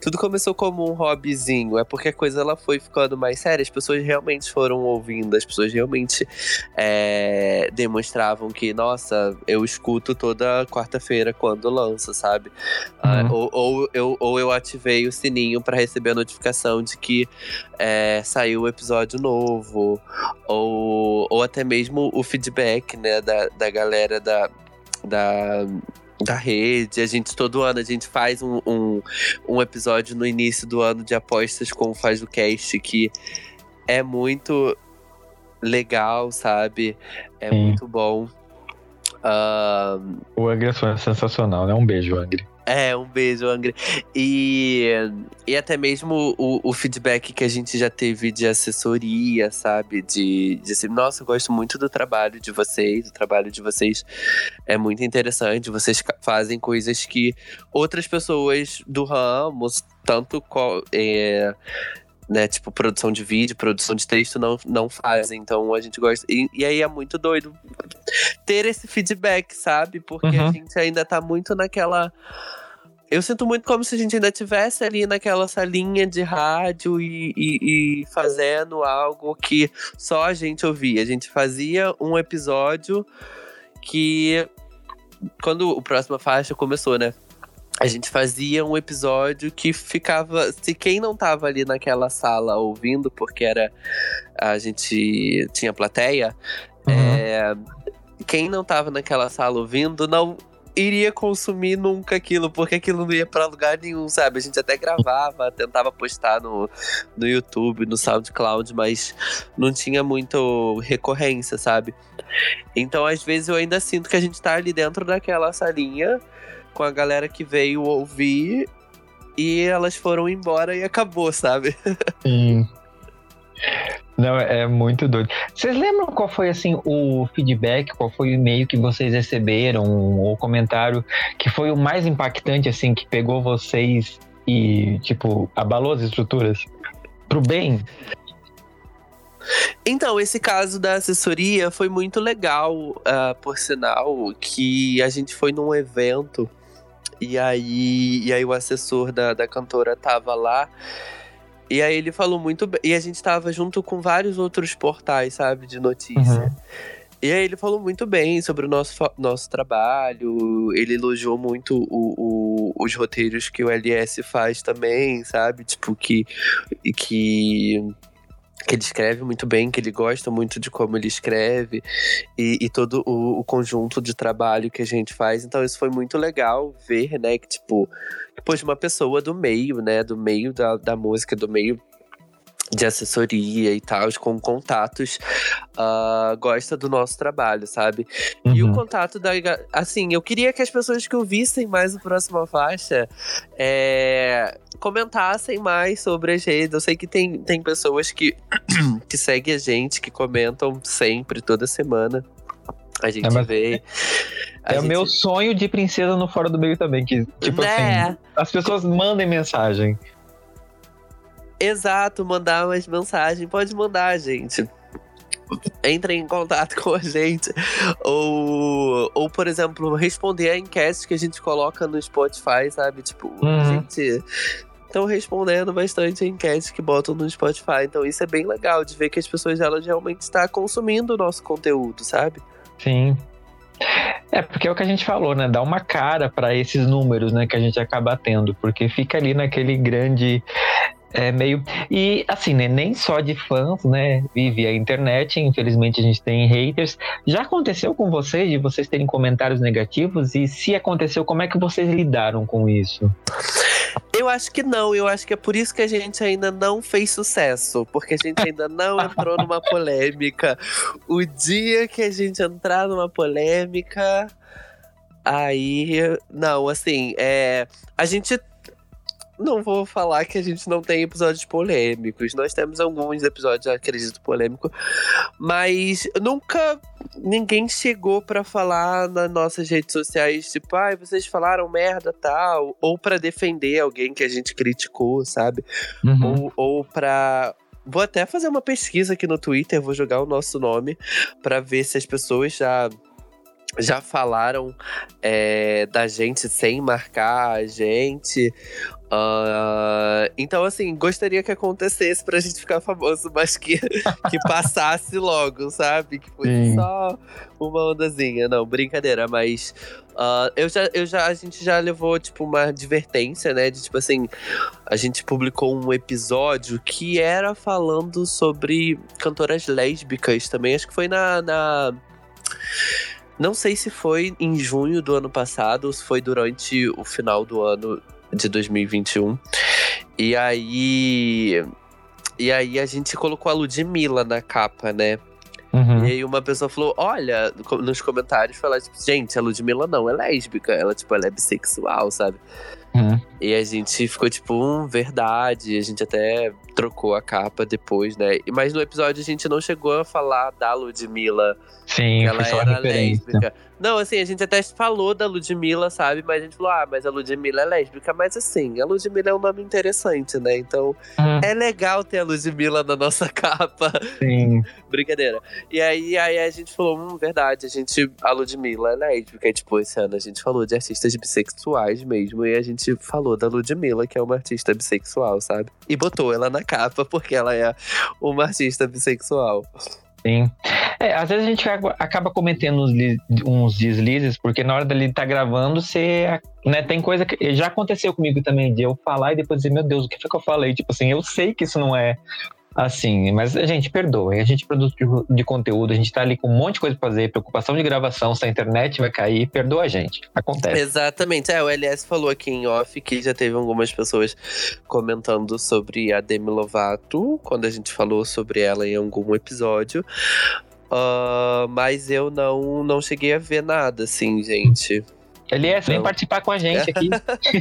S3: tudo começou como um hobbyzinho. É porque a coisa ela foi ficando mais séria. As pessoas realmente foram ouvindo, as pessoas realmente é, demonstravam que, nossa, eu escuto toda quarta-feira quando lança, sabe? Ah, uhum. ou, ou, eu, ou eu ativei o sininho para receber a notificação de que é, saiu o episódio novo, ou, ou até mesmo o feedback, né, da, da galera da da, da rede. A gente, todo ano, a gente faz um, um, um episódio no início do ano de apostas com o Faz do Cast, que é muito legal, sabe? É Sim. muito bom.
S1: Uh... O Angry é sensacional, né? Um beijo, Angry.
S3: É, um beijo, Angry. E, e até mesmo o, o feedback que a gente já teve de assessoria, sabe? De, de assim, nossa, eu gosto muito do trabalho de vocês, o trabalho de vocês é muito interessante. Vocês fazem coisas que outras pessoas do ramo, tanto é, né, tipo produção de vídeo, produção de texto, não, não fazem. Então a gente gosta. E, e aí é muito doido ter esse feedback, sabe? Porque uhum. a gente ainda tá muito naquela. Eu sinto muito como se a gente ainda tivesse ali naquela salinha de rádio e, e, e fazendo algo que só a gente ouvia. A gente fazia um episódio que quando o próxima faixa começou, né? A gente fazia um episódio que ficava. Se quem não tava ali naquela sala ouvindo, porque era. A gente tinha plateia, uhum. é, quem não tava naquela sala ouvindo não iria consumir nunca aquilo, porque aquilo não ia para lugar nenhum, sabe? A gente até gravava, tentava postar no, no YouTube, no SoundCloud, mas não tinha muito recorrência, sabe? Então, às vezes, eu ainda sinto que a gente tá ali dentro daquela salinha com a galera que veio ouvir e elas foram embora e acabou, sabe?
S1: Sim. Não, é muito doido. Vocês lembram qual foi assim o feedback, qual foi o e-mail que vocês receberam, ou comentário que foi o mais impactante assim que pegou vocês e tipo abalou as estruturas pro bem?
S3: Então, esse caso da assessoria foi muito legal, uh, por sinal, que a gente foi num evento e aí, e aí o assessor da, da cantora tava lá. E aí ele falou muito bem. E a gente tava junto com vários outros portais, sabe, de notícia. Uhum. E aí ele falou muito bem sobre o nosso, nosso trabalho. Ele elogiou muito o, o, os roteiros que o LS faz também, sabe? Tipo, que. que que ele escreve muito bem, que ele gosta muito de como ele escreve e, e todo o, o, conjunto de trabalho que a gente faz. Então isso foi muito legal ver, né, que tipo, depois uma pessoa do meio, né, do meio da, da música, do meio de assessoria e tal, com contatos, uh, gosta do nosso trabalho, sabe? Uhum. E o uhum. contato da. Assim, eu queria que as pessoas que ouvissem mais o Próxima Faixa é, comentassem mais sobre as redes. Eu sei que tem, tem pessoas que, que seguem a gente, que comentam sempre, toda semana. A gente é, vê.
S1: é o meu sonho de princesa no Fora do Meio também, que, tipo né? assim, as pessoas mandem mensagem.
S3: Exato, mandar umas mensagens. Pode mandar, gente. entrem em contato com a gente. Ou, ou, por exemplo, responder a enquete que a gente coloca no Spotify, sabe? Tipo, uhum. gente estão respondendo bastante a enquete que botam no Spotify. Então isso é bem legal de ver que as pessoas elas realmente estão consumindo o nosso conteúdo, sabe?
S1: Sim. É, porque é o que a gente falou, né? Dá uma cara para esses números, né, que a gente acaba tendo, porque fica ali naquele grande é meio. E assim, né? Nem só de fãs, né? Vive a internet. Infelizmente a gente tem haters. Já aconteceu com vocês de vocês terem comentários negativos? E se aconteceu, como é que vocês lidaram com isso?
S3: Eu acho que não, eu acho que é por isso que a gente ainda não fez sucesso, porque a gente ainda não entrou numa polêmica. O dia que a gente entrar numa polêmica, aí. Não, assim, é. A gente não vou falar que a gente não tem episódios polêmicos. Nós temos alguns episódios, acredito, polêmicos. Mas nunca ninguém chegou para falar nas nossas redes sociais, tipo, ai, ah, vocês falaram merda tal. Ou para defender alguém que a gente criticou, sabe? Uhum. Ou, ou pra. Vou até fazer uma pesquisa aqui no Twitter, vou jogar o nosso nome para ver se as pessoas já já falaram é, da gente sem marcar a gente. Uh, então, assim, gostaria que acontecesse pra gente ficar famoso, mas que, que passasse logo, sabe? Que fosse Sim. só uma ondazinha. Não, brincadeira, mas uh, eu já, eu já, a gente já levou, tipo, uma advertência, né? De tipo assim, a gente publicou um episódio que era falando sobre cantoras lésbicas também. Acho que foi na... na não sei se foi em junho do ano passado ou se foi durante o final do ano de 2021. E aí. E aí a gente colocou a Ludmilla na capa, né? Uhum. E aí uma pessoa falou: olha, nos comentários, falou tipo, gente, a Ludmilla não é lésbica, ela, tipo, ela é bissexual, sabe? Uhum. E a gente ficou tipo, hum, verdade. A gente até trocou a capa depois, né? Mas no episódio a gente não chegou a falar da Ludmilla.
S1: Sim,
S3: ela era lésbica. Não, assim, a gente até falou da Ludmilla, sabe? Mas a gente falou, ah, mas a Ludmilla é lésbica. Mas assim, a Ludmilla é um nome interessante, né? Então uhum. é legal ter a Ludmilla na nossa capa.
S1: Sim.
S3: Brincadeira. E aí, aí a gente falou, hum, verdade, a gente. A Ludmilla é lésbica. E, tipo, esse ano a gente falou de artistas bissexuais mesmo. E a gente falou da Ludmilla, que é uma artista bissexual, sabe? E botou ela na capa, porque ela é uma artista bissexual.
S1: Sim. É, às vezes a gente acaba cometendo uns, uns deslizes, porque na hora dele estar tá gravando, você. Né, tem coisa que. Já aconteceu comigo também, de eu falar e depois dizer, meu Deus, o que foi que eu falei? Tipo assim, eu sei que isso não é assim, mas a gente perdoa, a gente produz de, de, conteúdo, a gente tá ali com um monte de coisa pra fazer, preocupação de gravação, se a internet vai cair, perdoa a gente. Acontece.
S3: Exatamente. É, o LS falou aqui em off que já teve algumas pessoas comentando sobre a Demi Lovato, quando a gente falou sobre ela em algum episódio. Uh, mas eu não, não cheguei a ver nada, assim, gente.
S1: Elias, vem participar com a gente aqui.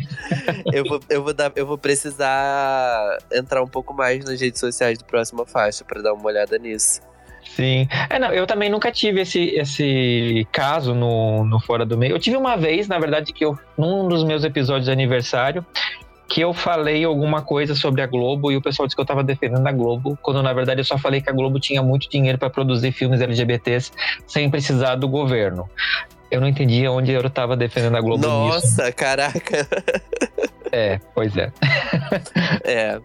S3: eu, vou, eu, vou dar, eu vou precisar entrar um pouco mais nas redes sociais do Próxima Faixa para dar uma olhada nisso.
S1: Sim. É, não, eu também nunca tive esse, esse caso no, no Fora do Meio. Eu tive uma vez, na verdade, que eu, num dos meus episódios de aniversário, que eu falei alguma coisa sobre a Globo e o pessoal disse que eu estava defendendo a Globo, quando na verdade eu só falei que a Globo tinha muito dinheiro para produzir filmes LGBTs sem precisar do governo. Eu não entendia onde eu estava defendendo a Globo
S3: Nossa,
S1: nisso.
S3: caraca.
S1: É, pois é.
S3: É.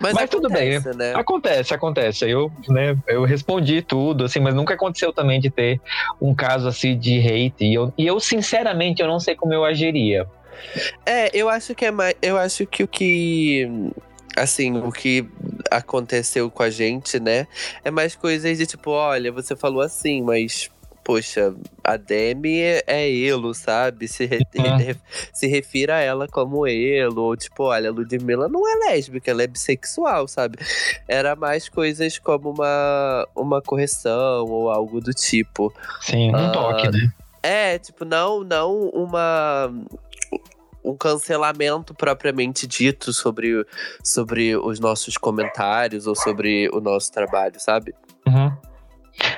S1: Mas, mas tudo bem, né? acontece, acontece. Eu, né, eu respondi tudo, assim, mas nunca aconteceu também de ter um caso assim de hate. E eu, e eu sinceramente, eu não sei como eu agiria.
S3: É, eu acho que é mais. Eu acho que o que. Assim, o que aconteceu com a gente, né? É mais coisas de tipo, olha, você falou assim, mas poxa, a Demi é elo, sabe? Se, re, uhum. se refira a ela como elo, ou tipo, olha, a Ludmilla não é lésbica, ela é bissexual, sabe? Era mais coisas como uma, uma correção ou algo do tipo.
S1: Sim, um uh, toque, né?
S3: É, tipo, não, não uma um cancelamento propriamente dito sobre, sobre os nossos comentários ou sobre o nosso trabalho, sabe?
S1: Uhum.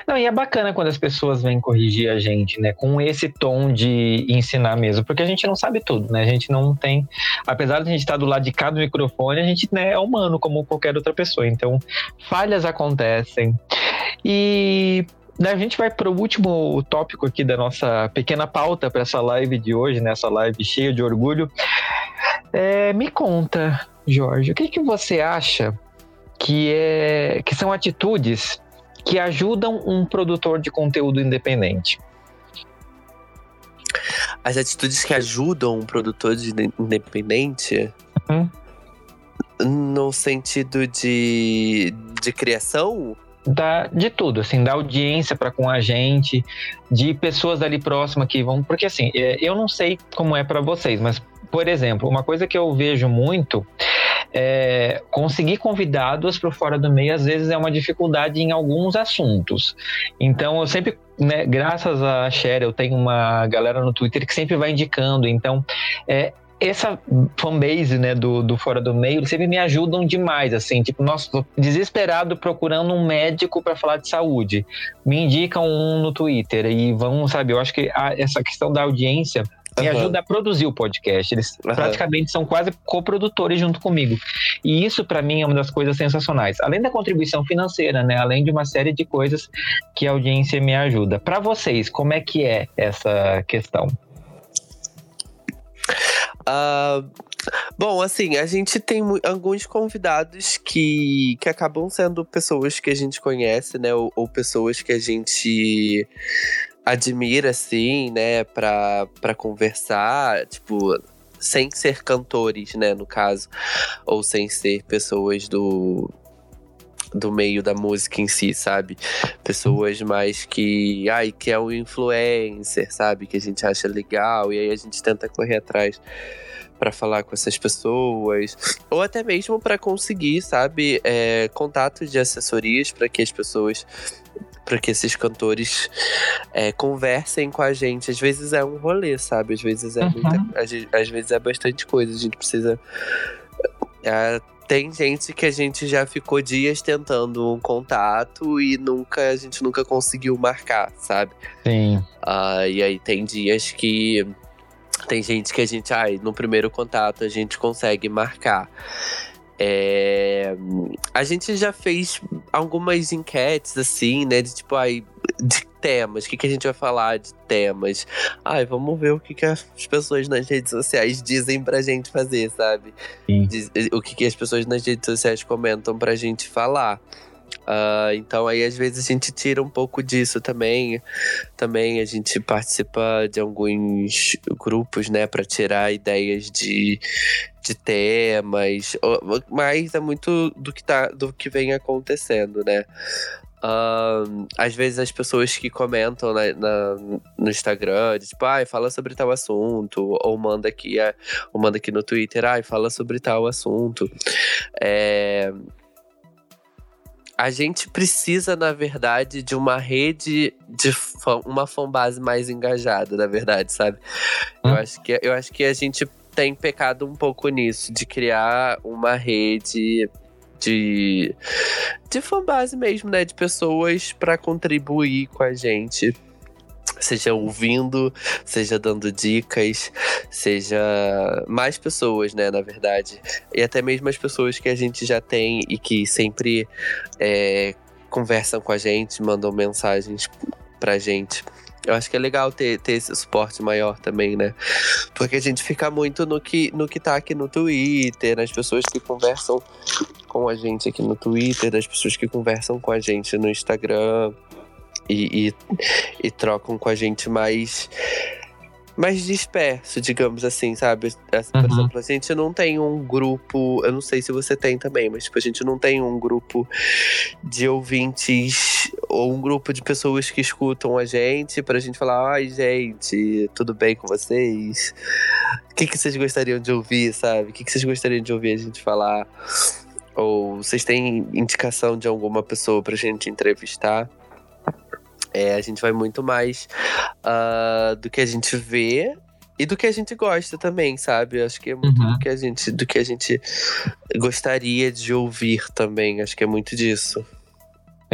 S1: Não, e é bacana quando as pessoas vêm corrigir a gente, né? Com esse tom de ensinar mesmo, porque a gente não sabe tudo, né? A gente não tem. Apesar de a gente estar do lado de cada microfone, a gente né, é humano como qualquer outra pessoa. Então, falhas acontecem. E né, a gente vai para o último tópico aqui da nossa pequena pauta para essa live de hoje, nessa né, live cheia de orgulho. É, me conta, Jorge, o que, que você acha que, é, que são atitudes que ajudam um produtor de conteúdo independente?
S3: As atitudes que ajudam um produtor de independente? Uhum. No sentido de, de criação?
S1: da, de tudo, assim, da audiência para com a gente, de pessoas ali próximas que vão. Porque, assim, é, eu não sei como é para vocês, mas, por exemplo, uma coisa que eu vejo muito é, conseguir convidados para fora do meio às vezes é uma dificuldade em alguns assuntos. Então eu sempre, né, graças a Cher, eu tenho uma galera no Twitter que sempre vai indicando. Então é, essa fanbase, né, do, do Fora do Meio, sempre me ajudam demais, assim, tipo, nossa, tô desesperado procurando um médico para falar de saúde. Me indicam um no Twitter e vão, sabe, eu acho que a, essa questão da audiência me uhum. ajuda a produzir o podcast. Eles uhum. praticamente são quase coprodutores junto comigo. E isso, para mim, é uma das coisas sensacionais. Além da contribuição financeira, né? Além de uma série de coisas que a audiência me ajuda. Para vocês, como é que é essa questão?
S3: Uh, bom, assim, a gente tem alguns convidados que, que acabam sendo pessoas que a gente conhece, né? Ou, ou pessoas que a gente admira, assim, né? Pra, pra conversar, tipo, sem ser cantores, né? No caso, ou sem ser pessoas do, do meio da música em si, sabe? Pessoas mais que, ai, que é um influencer, sabe? Que a gente acha legal e aí a gente tenta correr atrás para falar com essas pessoas, ou até mesmo para conseguir, sabe, é, contatos de assessorias para que as pessoas para que esses cantores é, conversem com a gente. Às vezes é um rolê, sabe? Às vezes é uhum. muita, às, às, vezes é bastante coisa. A gente precisa é, tem gente que a gente já ficou dias tentando um contato e nunca a gente nunca conseguiu marcar, sabe?
S1: Sim.
S3: Uh, e aí tem dias que tem gente que a gente, ai, no primeiro contato a gente consegue marcar. É, a gente já fez algumas enquetes, assim, né? De tipo, ai, de temas. O que, que a gente vai falar de temas? Ai, vamos ver o que, que as pessoas nas redes sociais dizem pra gente fazer, sabe? Diz, o que, que as pessoas nas redes sociais comentam pra gente falar. Uh, então aí às vezes a gente tira um pouco disso também. Também a gente participa de alguns grupos, né, para tirar ideias de, de temas, mas é muito do que tá, do que vem acontecendo, né? Uh, às vezes as pessoas que comentam na, na, no Instagram, tipo, ai, fala sobre tal assunto, ou manda aqui, é, ou manda aqui no Twitter, ai, fala sobre tal assunto. É, a gente precisa, na verdade, de uma rede de fã, uma fanbase mais engajada, na verdade, sabe? Hum. Eu, acho que, eu acho que a gente tem pecado um pouco nisso, de criar uma rede de, de fanbase mesmo, né? De pessoas para contribuir com a gente. Seja ouvindo, seja dando dicas, seja mais pessoas, né, na verdade. E até mesmo as pessoas que a gente já tem e que sempre é, conversam com a gente, mandam mensagens pra gente. Eu acho que é legal ter, ter esse suporte maior também, né? Porque a gente fica muito no que, no que tá aqui no Twitter, nas pessoas que conversam com a gente aqui no Twitter, das pessoas que conversam com a gente no Instagram e, e, e trocam com a gente mais mais disperso, digamos assim, sabe? Por uhum. exemplo, a gente não tem um grupo, eu não sei se você tem também, mas tipo, a gente não tem um grupo de ouvintes ou um grupo de pessoas que escutam a gente pra gente falar, ai gente, tudo bem com vocês? O que, que vocês gostariam de ouvir, sabe? O que, que vocês gostariam de ouvir a gente falar? Ou vocês têm indicação de alguma pessoa pra gente entrevistar? É, a gente vai muito mais uh, do que a gente vê e do que a gente gosta também, sabe? Acho que é muito uhum. do que a gente do que a gente gostaria de ouvir também. Acho que é muito disso.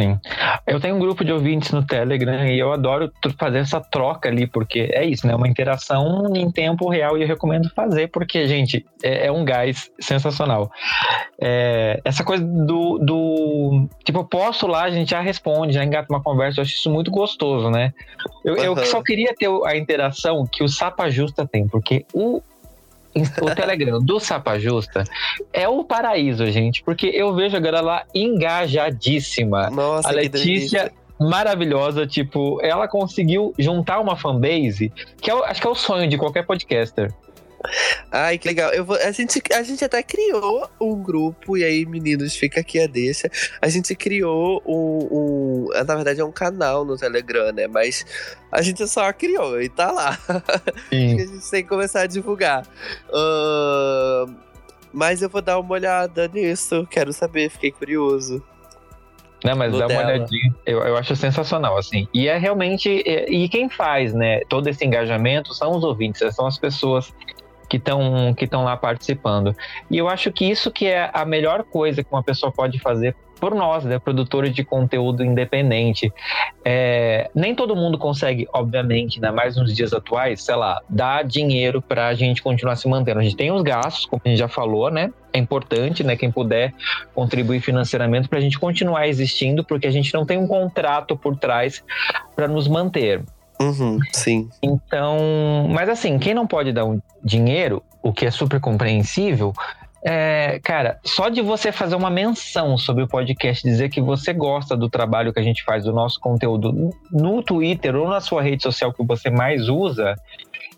S1: Sim. Eu tenho um grupo de ouvintes no Telegram e eu adoro fazer essa troca ali, porque é isso, né? Uma interação em tempo real e eu recomendo fazer, porque, gente, é, é um gás sensacional. É, essa coisa do, do. Tipo, eu posto lá, a gente já responde, já engata uma conversa, eu acho isso muito gostoso, né? Eu, uhum. eu só queria ter a interação que o Sapa Justa tem, porque o o Telegram do Sapa Justa é o paraíso, gente, porque eu vejo a galera lá engajadíssima.
S3: Nossa,
S1: a Letícia maravilhosa, tipo, ela conseguiu juntar uma fanbase que eu, acho que é o sonho de qualquer podcaster.
S3: Ai, que legal. Eu vou, a, gente, a gente até criou um grupo, e aí, meninos, fica aqui a deixa. A gente criou um, um. Na verdade, é um canal no Telegram, né? Mas a gente só criou e tá lá. Sim. a gente tem que começar a divulgar. Uh, mas eu vou dar uma olhada nisso. Quero saber, fiquei curioso.
S1: Não, mas dá uma olhadinha. Eu, eu acho sensacional, assim. E é realmente. E, e quem faz, né? Todo esse engajamento são os ouvintes, são as pessoas que estão que lá participando. E eu acho que isso que é a melhor coisa que uma pessoa pode fazer por nós, né, produtores de conteúdo independente. É, nem todo mundo consegue, obviamente, ainda mais nos dias atuais, sei lá, dar dinheiro para a gente continuar se mantendo. A gente tem os gastos, como a gente já falou, né? É importante, né? Quem puder contribuir financeiramente para a gente continuar existindo, porque a gente não tem um contrato por trás para nos manter.
S3: Uhum, sim.
S1: Então, mas assim, quem não pode dar um dinheiro, o que é super compreensível, é, cara, só de você fazer uma menção sobre o podcast, dizer que você gosta do trabalho que a gente faz, do nosso conteúdo no Twitter ou na sua rede social que você mais usa,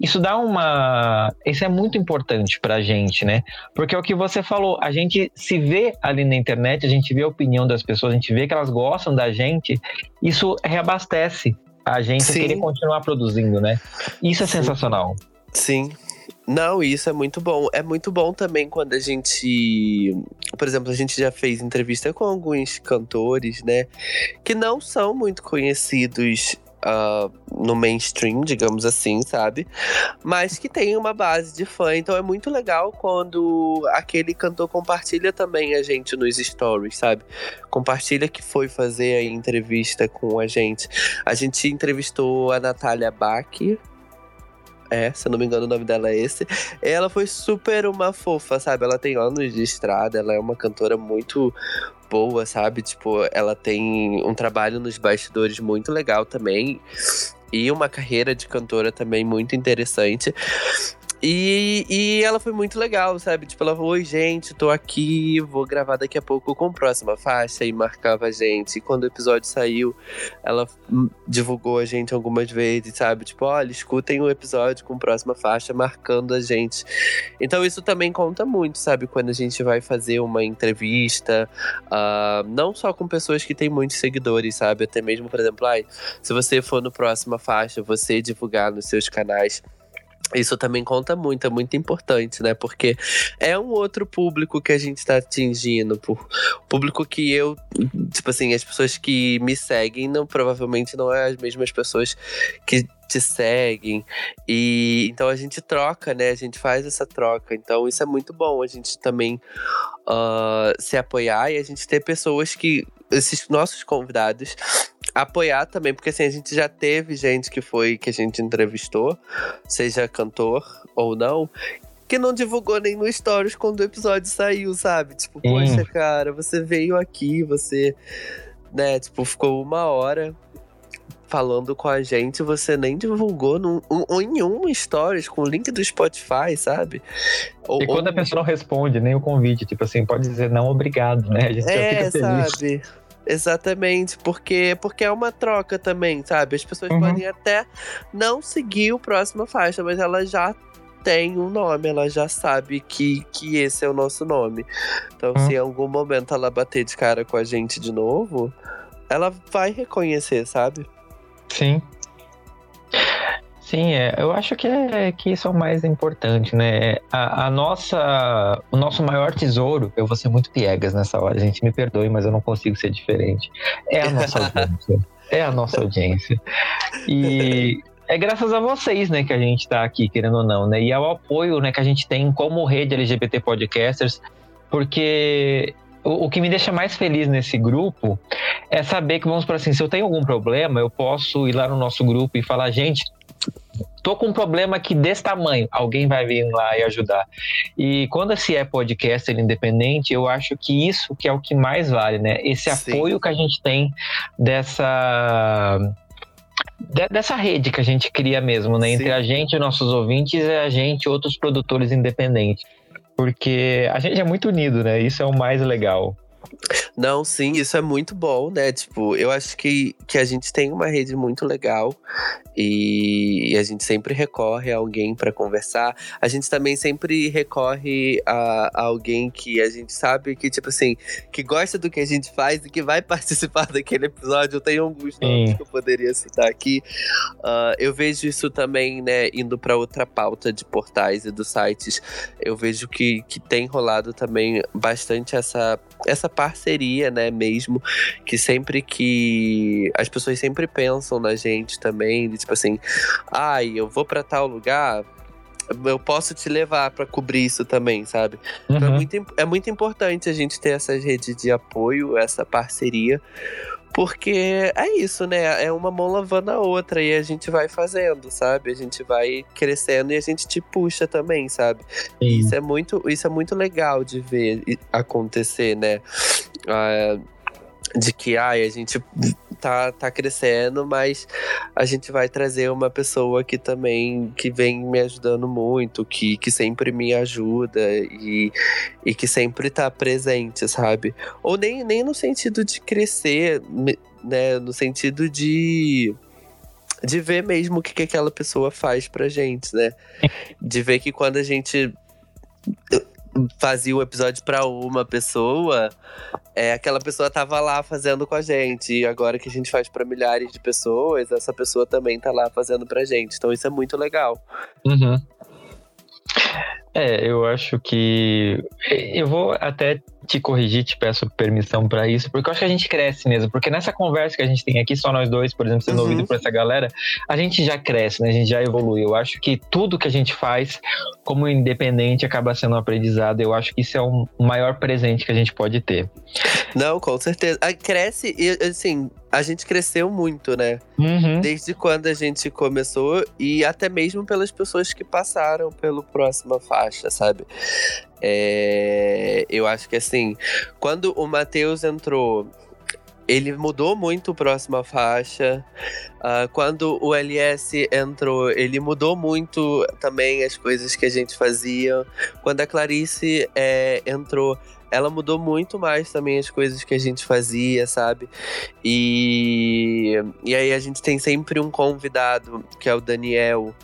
S1: isso dá uma. Isso é muito importante pra gente, né? Porque é o que você falou, a gente se vê ali na internet, a gente vê a opinião das pessoas, a gente vê que elas gostam da gente, isso reabastece a gente Sim. querer continuar produzindo, né? Isso é sensacional.
S3: Sim. Não, isso é muito bom. É muito bom também quando a gente. Por exemplo, a gente já fez entrevista com alguns cantores, né? Que não são muito conhecidos uh, no mainstream, digamos assim, sabe? Mas que tem uma base de fã. Então é muito legal quando aquele cantor compartilha também a gente nos stories, sabe? Compartilha que foi fazer a entrevista com a gente. A gente entrevistou a Natália Bach, é, se eu não me engano, o nome dela é esse. Ela foi super uma fofa, sabe? Ela tem anos de estrada, ela é uma cantora muito boa, sabe? Tipo, ela tem um trabalho nos bastidores muito legal também. E uma carreira de cantora também muito interessante. E, e ela foi muito legal, sabe? Tipo, ela falou: Oi, gente, tô aqui, vou gravar daqui a pouco com próxima faixa. E marcava a gente. E quando o episódio saiu, ela divulgou a gente algumas vezes, sabe? Tipo, olha, escutem o episódio com próxima faixa, marcando a gente. Então, isso também conta muito, sabe? Quando a gente vai fazer uma entrevista, uh, não só com pessoas que têm muitos seguidores, sabe? Até mesmo, por exemplo, ai, se você for no próxima faixa, você divulgar nos seus canais isso também conta muito, é muito importante, né? Porque é um outro público que a gente está atingindo. Por público que eu, tipo assim, as pessoas que me seguem não provavelmente não é as mesmas pessoas que te seguem. E então a gente troca, né? A gente faz essa troca. Então isso é muito bom. A gente também uh, se apoiar e a gente ter pessoas que. Esses nossos convidados apoiar também, porque assim, a gente já teve gente que foi, que a gente entrevistou, seja cantor ou não, que não divulgou nem no Stories quando o episódio saiu, sabe? Tipo, Sim. poxa, cara, você veio aqui, você, né, tipo, ficou uma hora falando com a gente, você nem divulgou num, um, em um stories com o link do Spotify, sabe?
S1: Ou, e quando ou... a pessoa não responde nem o convite, tipo assim, pode dizer não obrigado, né? A gente
S3: é, sabe? Exatamente, porque, porque é uma troca também, sabe? As pessoas uhum. podem até não seguir o próximo faixa, mas ela já tem um nome, ela já sabe que, que esse é o nosso nome. Então, uhum. se em algum momento ela bater de cara com a gente de novo, ela vai reconhecer, sabe?
S1: Sim. Sim, é, eu acho que, é, que isso é o mais importante, né? A, a, nossa, o nosso maior tesouro, eu vou ser muito piegas nessa hora, a gente me perdoe, mas eu não consigo ser diferente. É a nossa audiência. é a nossa audiência. E é graças a vocês, né, que a gente está aqui, querendo ou não, né? E ao apoio, né, que a gente tem como rede LGBT Podcasters, porque o, o, que me deixa mais feliz nesse grupo é saber que, vamos para assim, se eu tenho algum problema, eu posso ir lá no nosso grupo e falar, gente, tô com um problema aqui desse tamanho, alguém vai vir lá e ajudar. E quando se é podcaster independente, eu acho que isso que é o que mais vale, né? Esse Sim. apoio que a gente tem dessa dessa rede que a gente cria mesmo, né? Sim. Entre a gente nossos ouvintes e a gente outros produtores independentes. Porque a gente é muito unido, né? Isso é o mais legal.
S3: Não, sim, isso é muito bom, né? Tipo, eu acho que, que a gente tem uma rede muito legal e, a gente sempre recorre a alguém para conversar. A gente também sempre recorre a, a, alguém que a gente sabe que, tipo assim, que gosta do que a gente faz e que vai participar daquele episódio. Eu tenho alguns nomes que eu poderia citar aqui. Uh, eu vejo isso também, né, indo para outra pauta de portais e dos sites. Eu vejo que, que tem rolado também bastante essa, essa parceria, né, mesmo. Que sempre que. As pessoas sempre pensam na gente também tipo assim, ai, eu vou para tal lugar, eu posso te levar para cobrir isso também, sabe? Uhum. Então é uhum. muito, é muito importante a gente ter essas redes de apoio, essa parceria, porque é isso, né? É uma mão lavando a outra e a gente vai fazendo, sabe? A gente vai crescendo e a gente te puxa também, sabe? Isso é muito, isso é muito legal de ver acontecer, né? Ah, de que ai, a gente tá, tá crescendo, mas a gente vai trazer uma pessoa que também que vem me ajudando muito, que, que sempre me ajuda e, e que sempre tá presente, sabe? Ou nem, nem no sentido de crescer, né? No sentido de de ver mesmo o que, que aquela pessoa faz pra gente, né? De ver que quando a gente fazia o episódio para uma pessoa, é, aquela pessoa tava lá fazendo com a gente. E agora que a gente faz para milhares de pessoas, essa pessoa também tá lá fazendo pra gente. Então isso é muito legal.
S1: Uhum. É, eu acho que. Eu vou até te corrigir, te peço permissão para isso, porque eu acho que a gente cresce mesmo. Porque nessa conversa que a gente tem aqui, só nós dois, por exemplo, sendo uhum. ouvido por essa galera, a gente já cresce, né? A gente já evolui. Eu acho que tudo que a gente faz como independente acaba sendo um aprendizado. Eu acho que isso é o maior presente que a gente pode ter.
S3: Não, com certeza. Cresce e, assim, a gente cresceu muito, né? Uhum. Desde quando a gente começou e até mesmo pelas pessoas que passaram pelo próxima faixa, sabe? É, eu acho que assim, quando o Matheus entrou, ele mudou muito o próxima faixa. Uh, quando o LS entrou, ele mudou muito também as coisas que a gente fazia. Quando a Clarice é, entrou, ela mudou muito mais também as coisas que a gente fazia, sabe? E, e aí a gente tem sempre um convidado, que é o Daniel.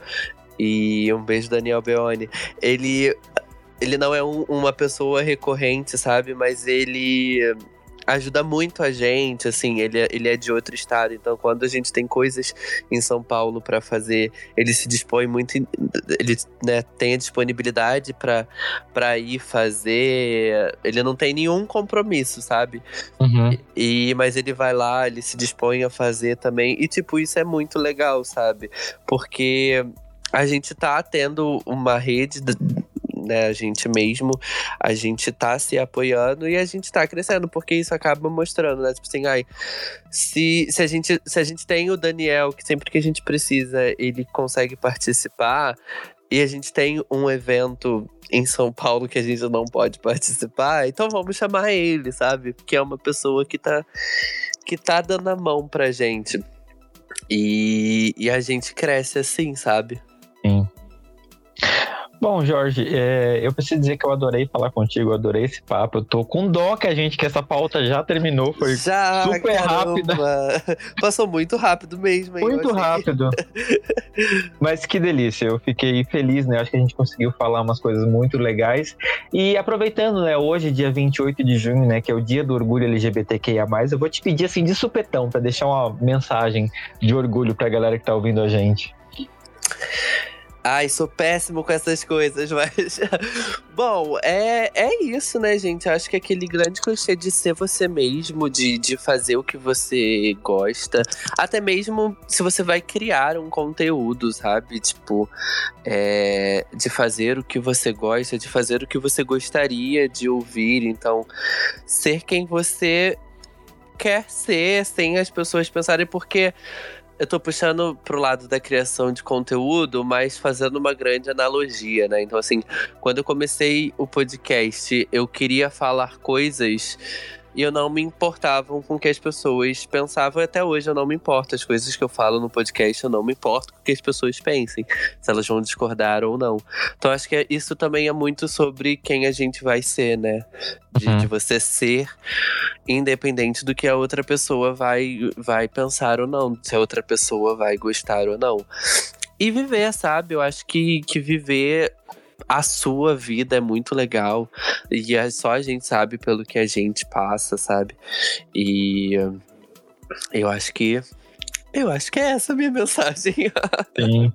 S3: E um beijo, Daniel Beoni. Ele ele não é um, uma pessoa recorrente, sabe? Mas ele ajuda muito a gente, assim, ele, é, ele é de outro estado, então quando a gente tem coisas em São Paulo para fazer, ele se dispõe muito, ele né, tem a disponibilidade para ir fazer, ele não tem nenhum compromisso, sabe? Uhum. E, mas ele vai lá, ele se dispõe a fazer também, e tipo, isso é muito legal, sabe? Porque a gente tá tendo uma rede né? A gente mesmo, a gente tá se apoiando e a gente tá crescendo, porque isso acaba mostrando, né? Tipo assim, ai, se, se, a gente, se a gente tem o Daniel, que sempre que a gente precisa, ele consegue participar, e a gente tem um evento em São Paulo que a gente não pode participar, então vamos chamar ele, sabe? Que é uma pessoa que tá, que tá dando a mão pra gente. E, e a gente cresce assim, sabe?
S1: Bom, Jorge, é, eu preciso dizer que eu adorei falar contigo, eu adorei esse papo. Eu tô com dó que a gente, que essa pauta já terminou, foi já, super rápida.
S3: Passou muito rápido mesmo, hein?
S1: Muito rápido. Mas que delícia, eu fiquei feliz, né? Acho que a gente conseguiu falar umas coisas muito legais. E aproveitando, né, hoje, dia 28 de junho, né, que é o dia do orgulho LGBTQIA+, eu vou te pedir, assim, de supetão, para deixar uma mensagem de orgulho pra galera que tá ouvindo a gente.
S3: Ai, sou péssimo com essas coisas, mas. Bom, é, é isso, né, gente? Acho que aquele grande clichê de ser você mesmo, de, de fazer o que você gosta. Até mesmo se você vai criar um conteúdo, sabe? Tipo, é, de fazer o que você gosta, de fazer o que você gostaria de ouvir. Então, ser quem você quer ser, sem as pessoas pensarem, porque eu tô puxando pro lado da criação de conteúdo, mas fazendo uma grande analogia, né? Então, assim, quando eu comecei o podcast, eu queria falar coisas e eu não me importava com o que as pessoas pensavam. E até hoje eu não me importo. As coisas que eu falo no podcast, eu não me importo com o que as pessoas pensem, se elas vão discordar ou não. Então acho que isso também é muito sobre quem a gente vai ser, né? De, uhum. de você ser independente do que a outra pessoa vai, vai pensar ou não, se a outra pessoa vai gostar ou não. E viver, sabe? Eu acho que, que viver a sua vida é muito legal. E é só a gente sabe pelo que a gente passa, sabe? E eu acho que. Eu acho que é essa a minha mensagem.
S1: Sim.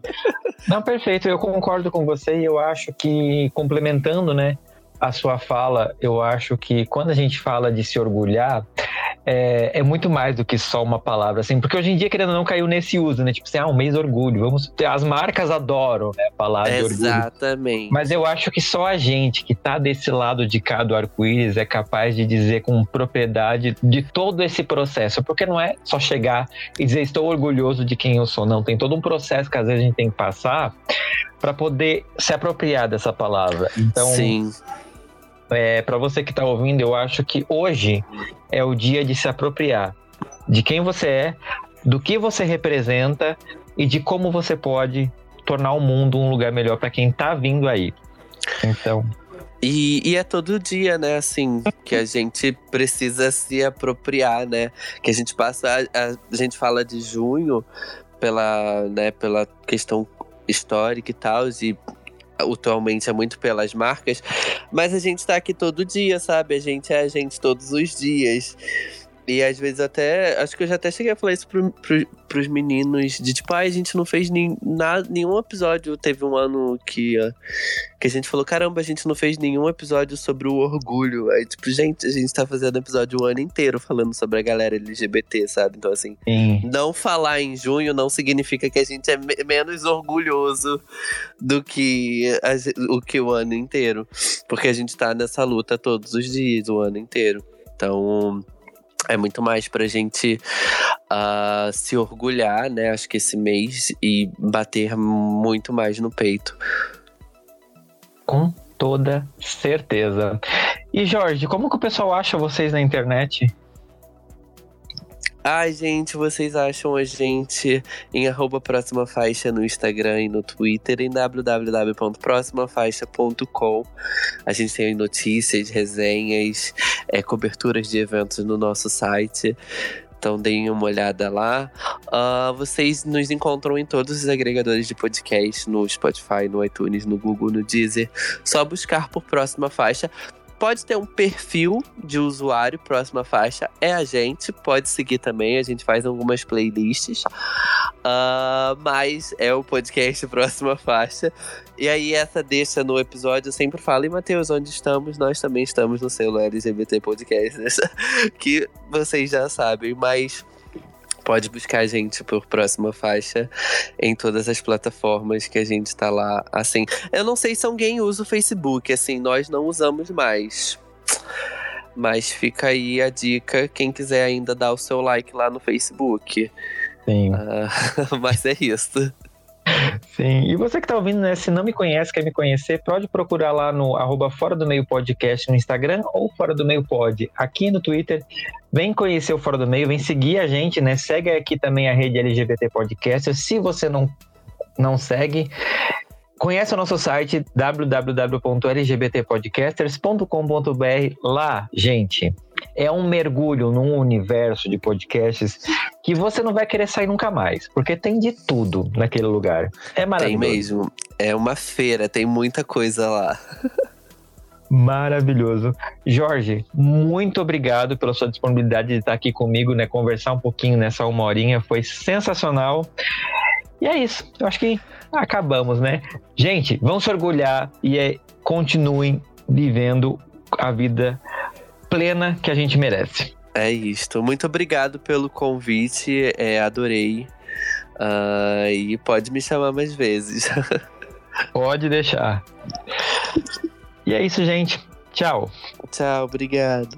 S1: Não, perfeito. Eu concordo com você e eu acho que, complementando, né, a sua fala, eu acho que quando a gente fala de se orgulhar, é, é, muito mais do que só uma palavra, assim, porque hoje em dia, querendo ou não, caiu nesse uso, né? Tipo assim, ah, um mês orgulho. Vamos as marcas adoram, né? Falar de orgulho.
S3: Exatamente.
S1: Mas eu acho que só a gente que tá desse lado de cá do arco-íris é capaz de dizer com propriedade de todo esse processo, porque não é só chegar e dizer estou orgulhoso de quem eu sou, não. Tem todo um processo que às vezes a gente tem que passar para poder se apropriar dessa palavra. Então,
S3: Sim
S1: é, para você que está ouvindo, eu acho que hoje é o dia de se apropriar de quem você é, do que você representa e de como você pode tornar o mundo um lugar melhor para quem está vindo aí. Então.
S3: E, e, é todo dia, né, assim, que a gente precisa se apropriar, né? Que a gente passa, a, a gente fala de junho pela, né, pela questão histórica e tal, e atualmente é muito pelas marcas, mas a gente tá aqui todo dia, sabe? A gente é a gente todos os dias. E às vezes até. Acho que eu já até cheguei a falar isso pro, pro, pros meninos. De tipo, ah, a gente não fez nem, nada, nenhum episódio. Teve um ano que, que a gente falou: caramba, a gente não fez nenhum episódio sobre o orgulho. Aí, tipo, gente, a gente tá fazendo episódio o ano inteiro falando sobre a galera LGBT, sabe? Então, assim, Sim. não falar em junho não significa que a gente é me menos orgulhoso do que a, o que o ano inteiro. Porque a gente tá nessa luta todos os dias, o ano inteiro. Então é muito mais pra gente uh, se orgulhar, né? Acho que esse mês e bater muito mais no peito.
S1: Com toda certeza. E Jorge, como que o pessoal acha vocês na internet?
S3: Ai, gente, vocês acham a gente em arroba próxima faixa no Instagram e no Twitter, em www.proximafaixa.com. A gente tem notícias, resenhas, é, coberturas de eventos no nosso site. Então deem uma olhada lá. Uh, vocês nos encontram em todos os agregadores de podcast, no Spotify, no iTunes, no Google, no Deezer. Só buscar por próxima faixa pode ter um perfil de usuário, próxima faixa é a gente, pode seguir também, a gente faz algumas playlists. Uh, mas é o podcast Próxima Faixa. E aí, essa deixa no episódio, eu sempre falo, e Matheus, onde estamos? Nós também estamos no selo LGBT Podcast, que vocês já sabem, mas pode buscar a gente por próxima faixa em todas as plataformas que a gente tá lá. Assim, eu não sei se alguém usa o Facebook, assim, nós não usamos mais. Mas fica aí a dica, quem quiser ainda dar o seu like lá no Facebook.
S1: Sim. Uh,
S3: mas é isso.
S1: Sim, e você que está ouvindo, né? Se não me conhece, quer me conhecer, pode procurar lá no arroba Fora do Meio Podcast no Instagram ou Fora do Meio Pod aqui no Twitter. Vem conhecer o Fora do Meio, vem seguir a gente, né? Segue aqui também a rede LGBT Podcast. Se você não, não segue, Conhece o nosso site www.lgbtpodcasters.com.br. Lá, gente, é um mergulho num universo de podcasts que você não vai querer sair nunca mais, porque tem de tudo naquele lugar. É maravilhoso.
S3: Tem mesmo. É uma feira, tem muita coisa lá.
S1: Maravilhoso. Jorge, muito obrigado pela sua disponibilidade de estar aqui comigo, né? Conversar um pouquinho nessa uma horinha. Foi sensacional. E é isso. Eu acho que acabamos, né? Gente, vão se orgulhar e é, continuem vivendo a vida plena que a gente merece.
S3: É isto. Muito obrigado pelo convite. É, adorei. Uh, e pode me chamar mais vezes.
S1: pode deixar. E é isso, gente. Tchau.
S3: Tchau, obrigado.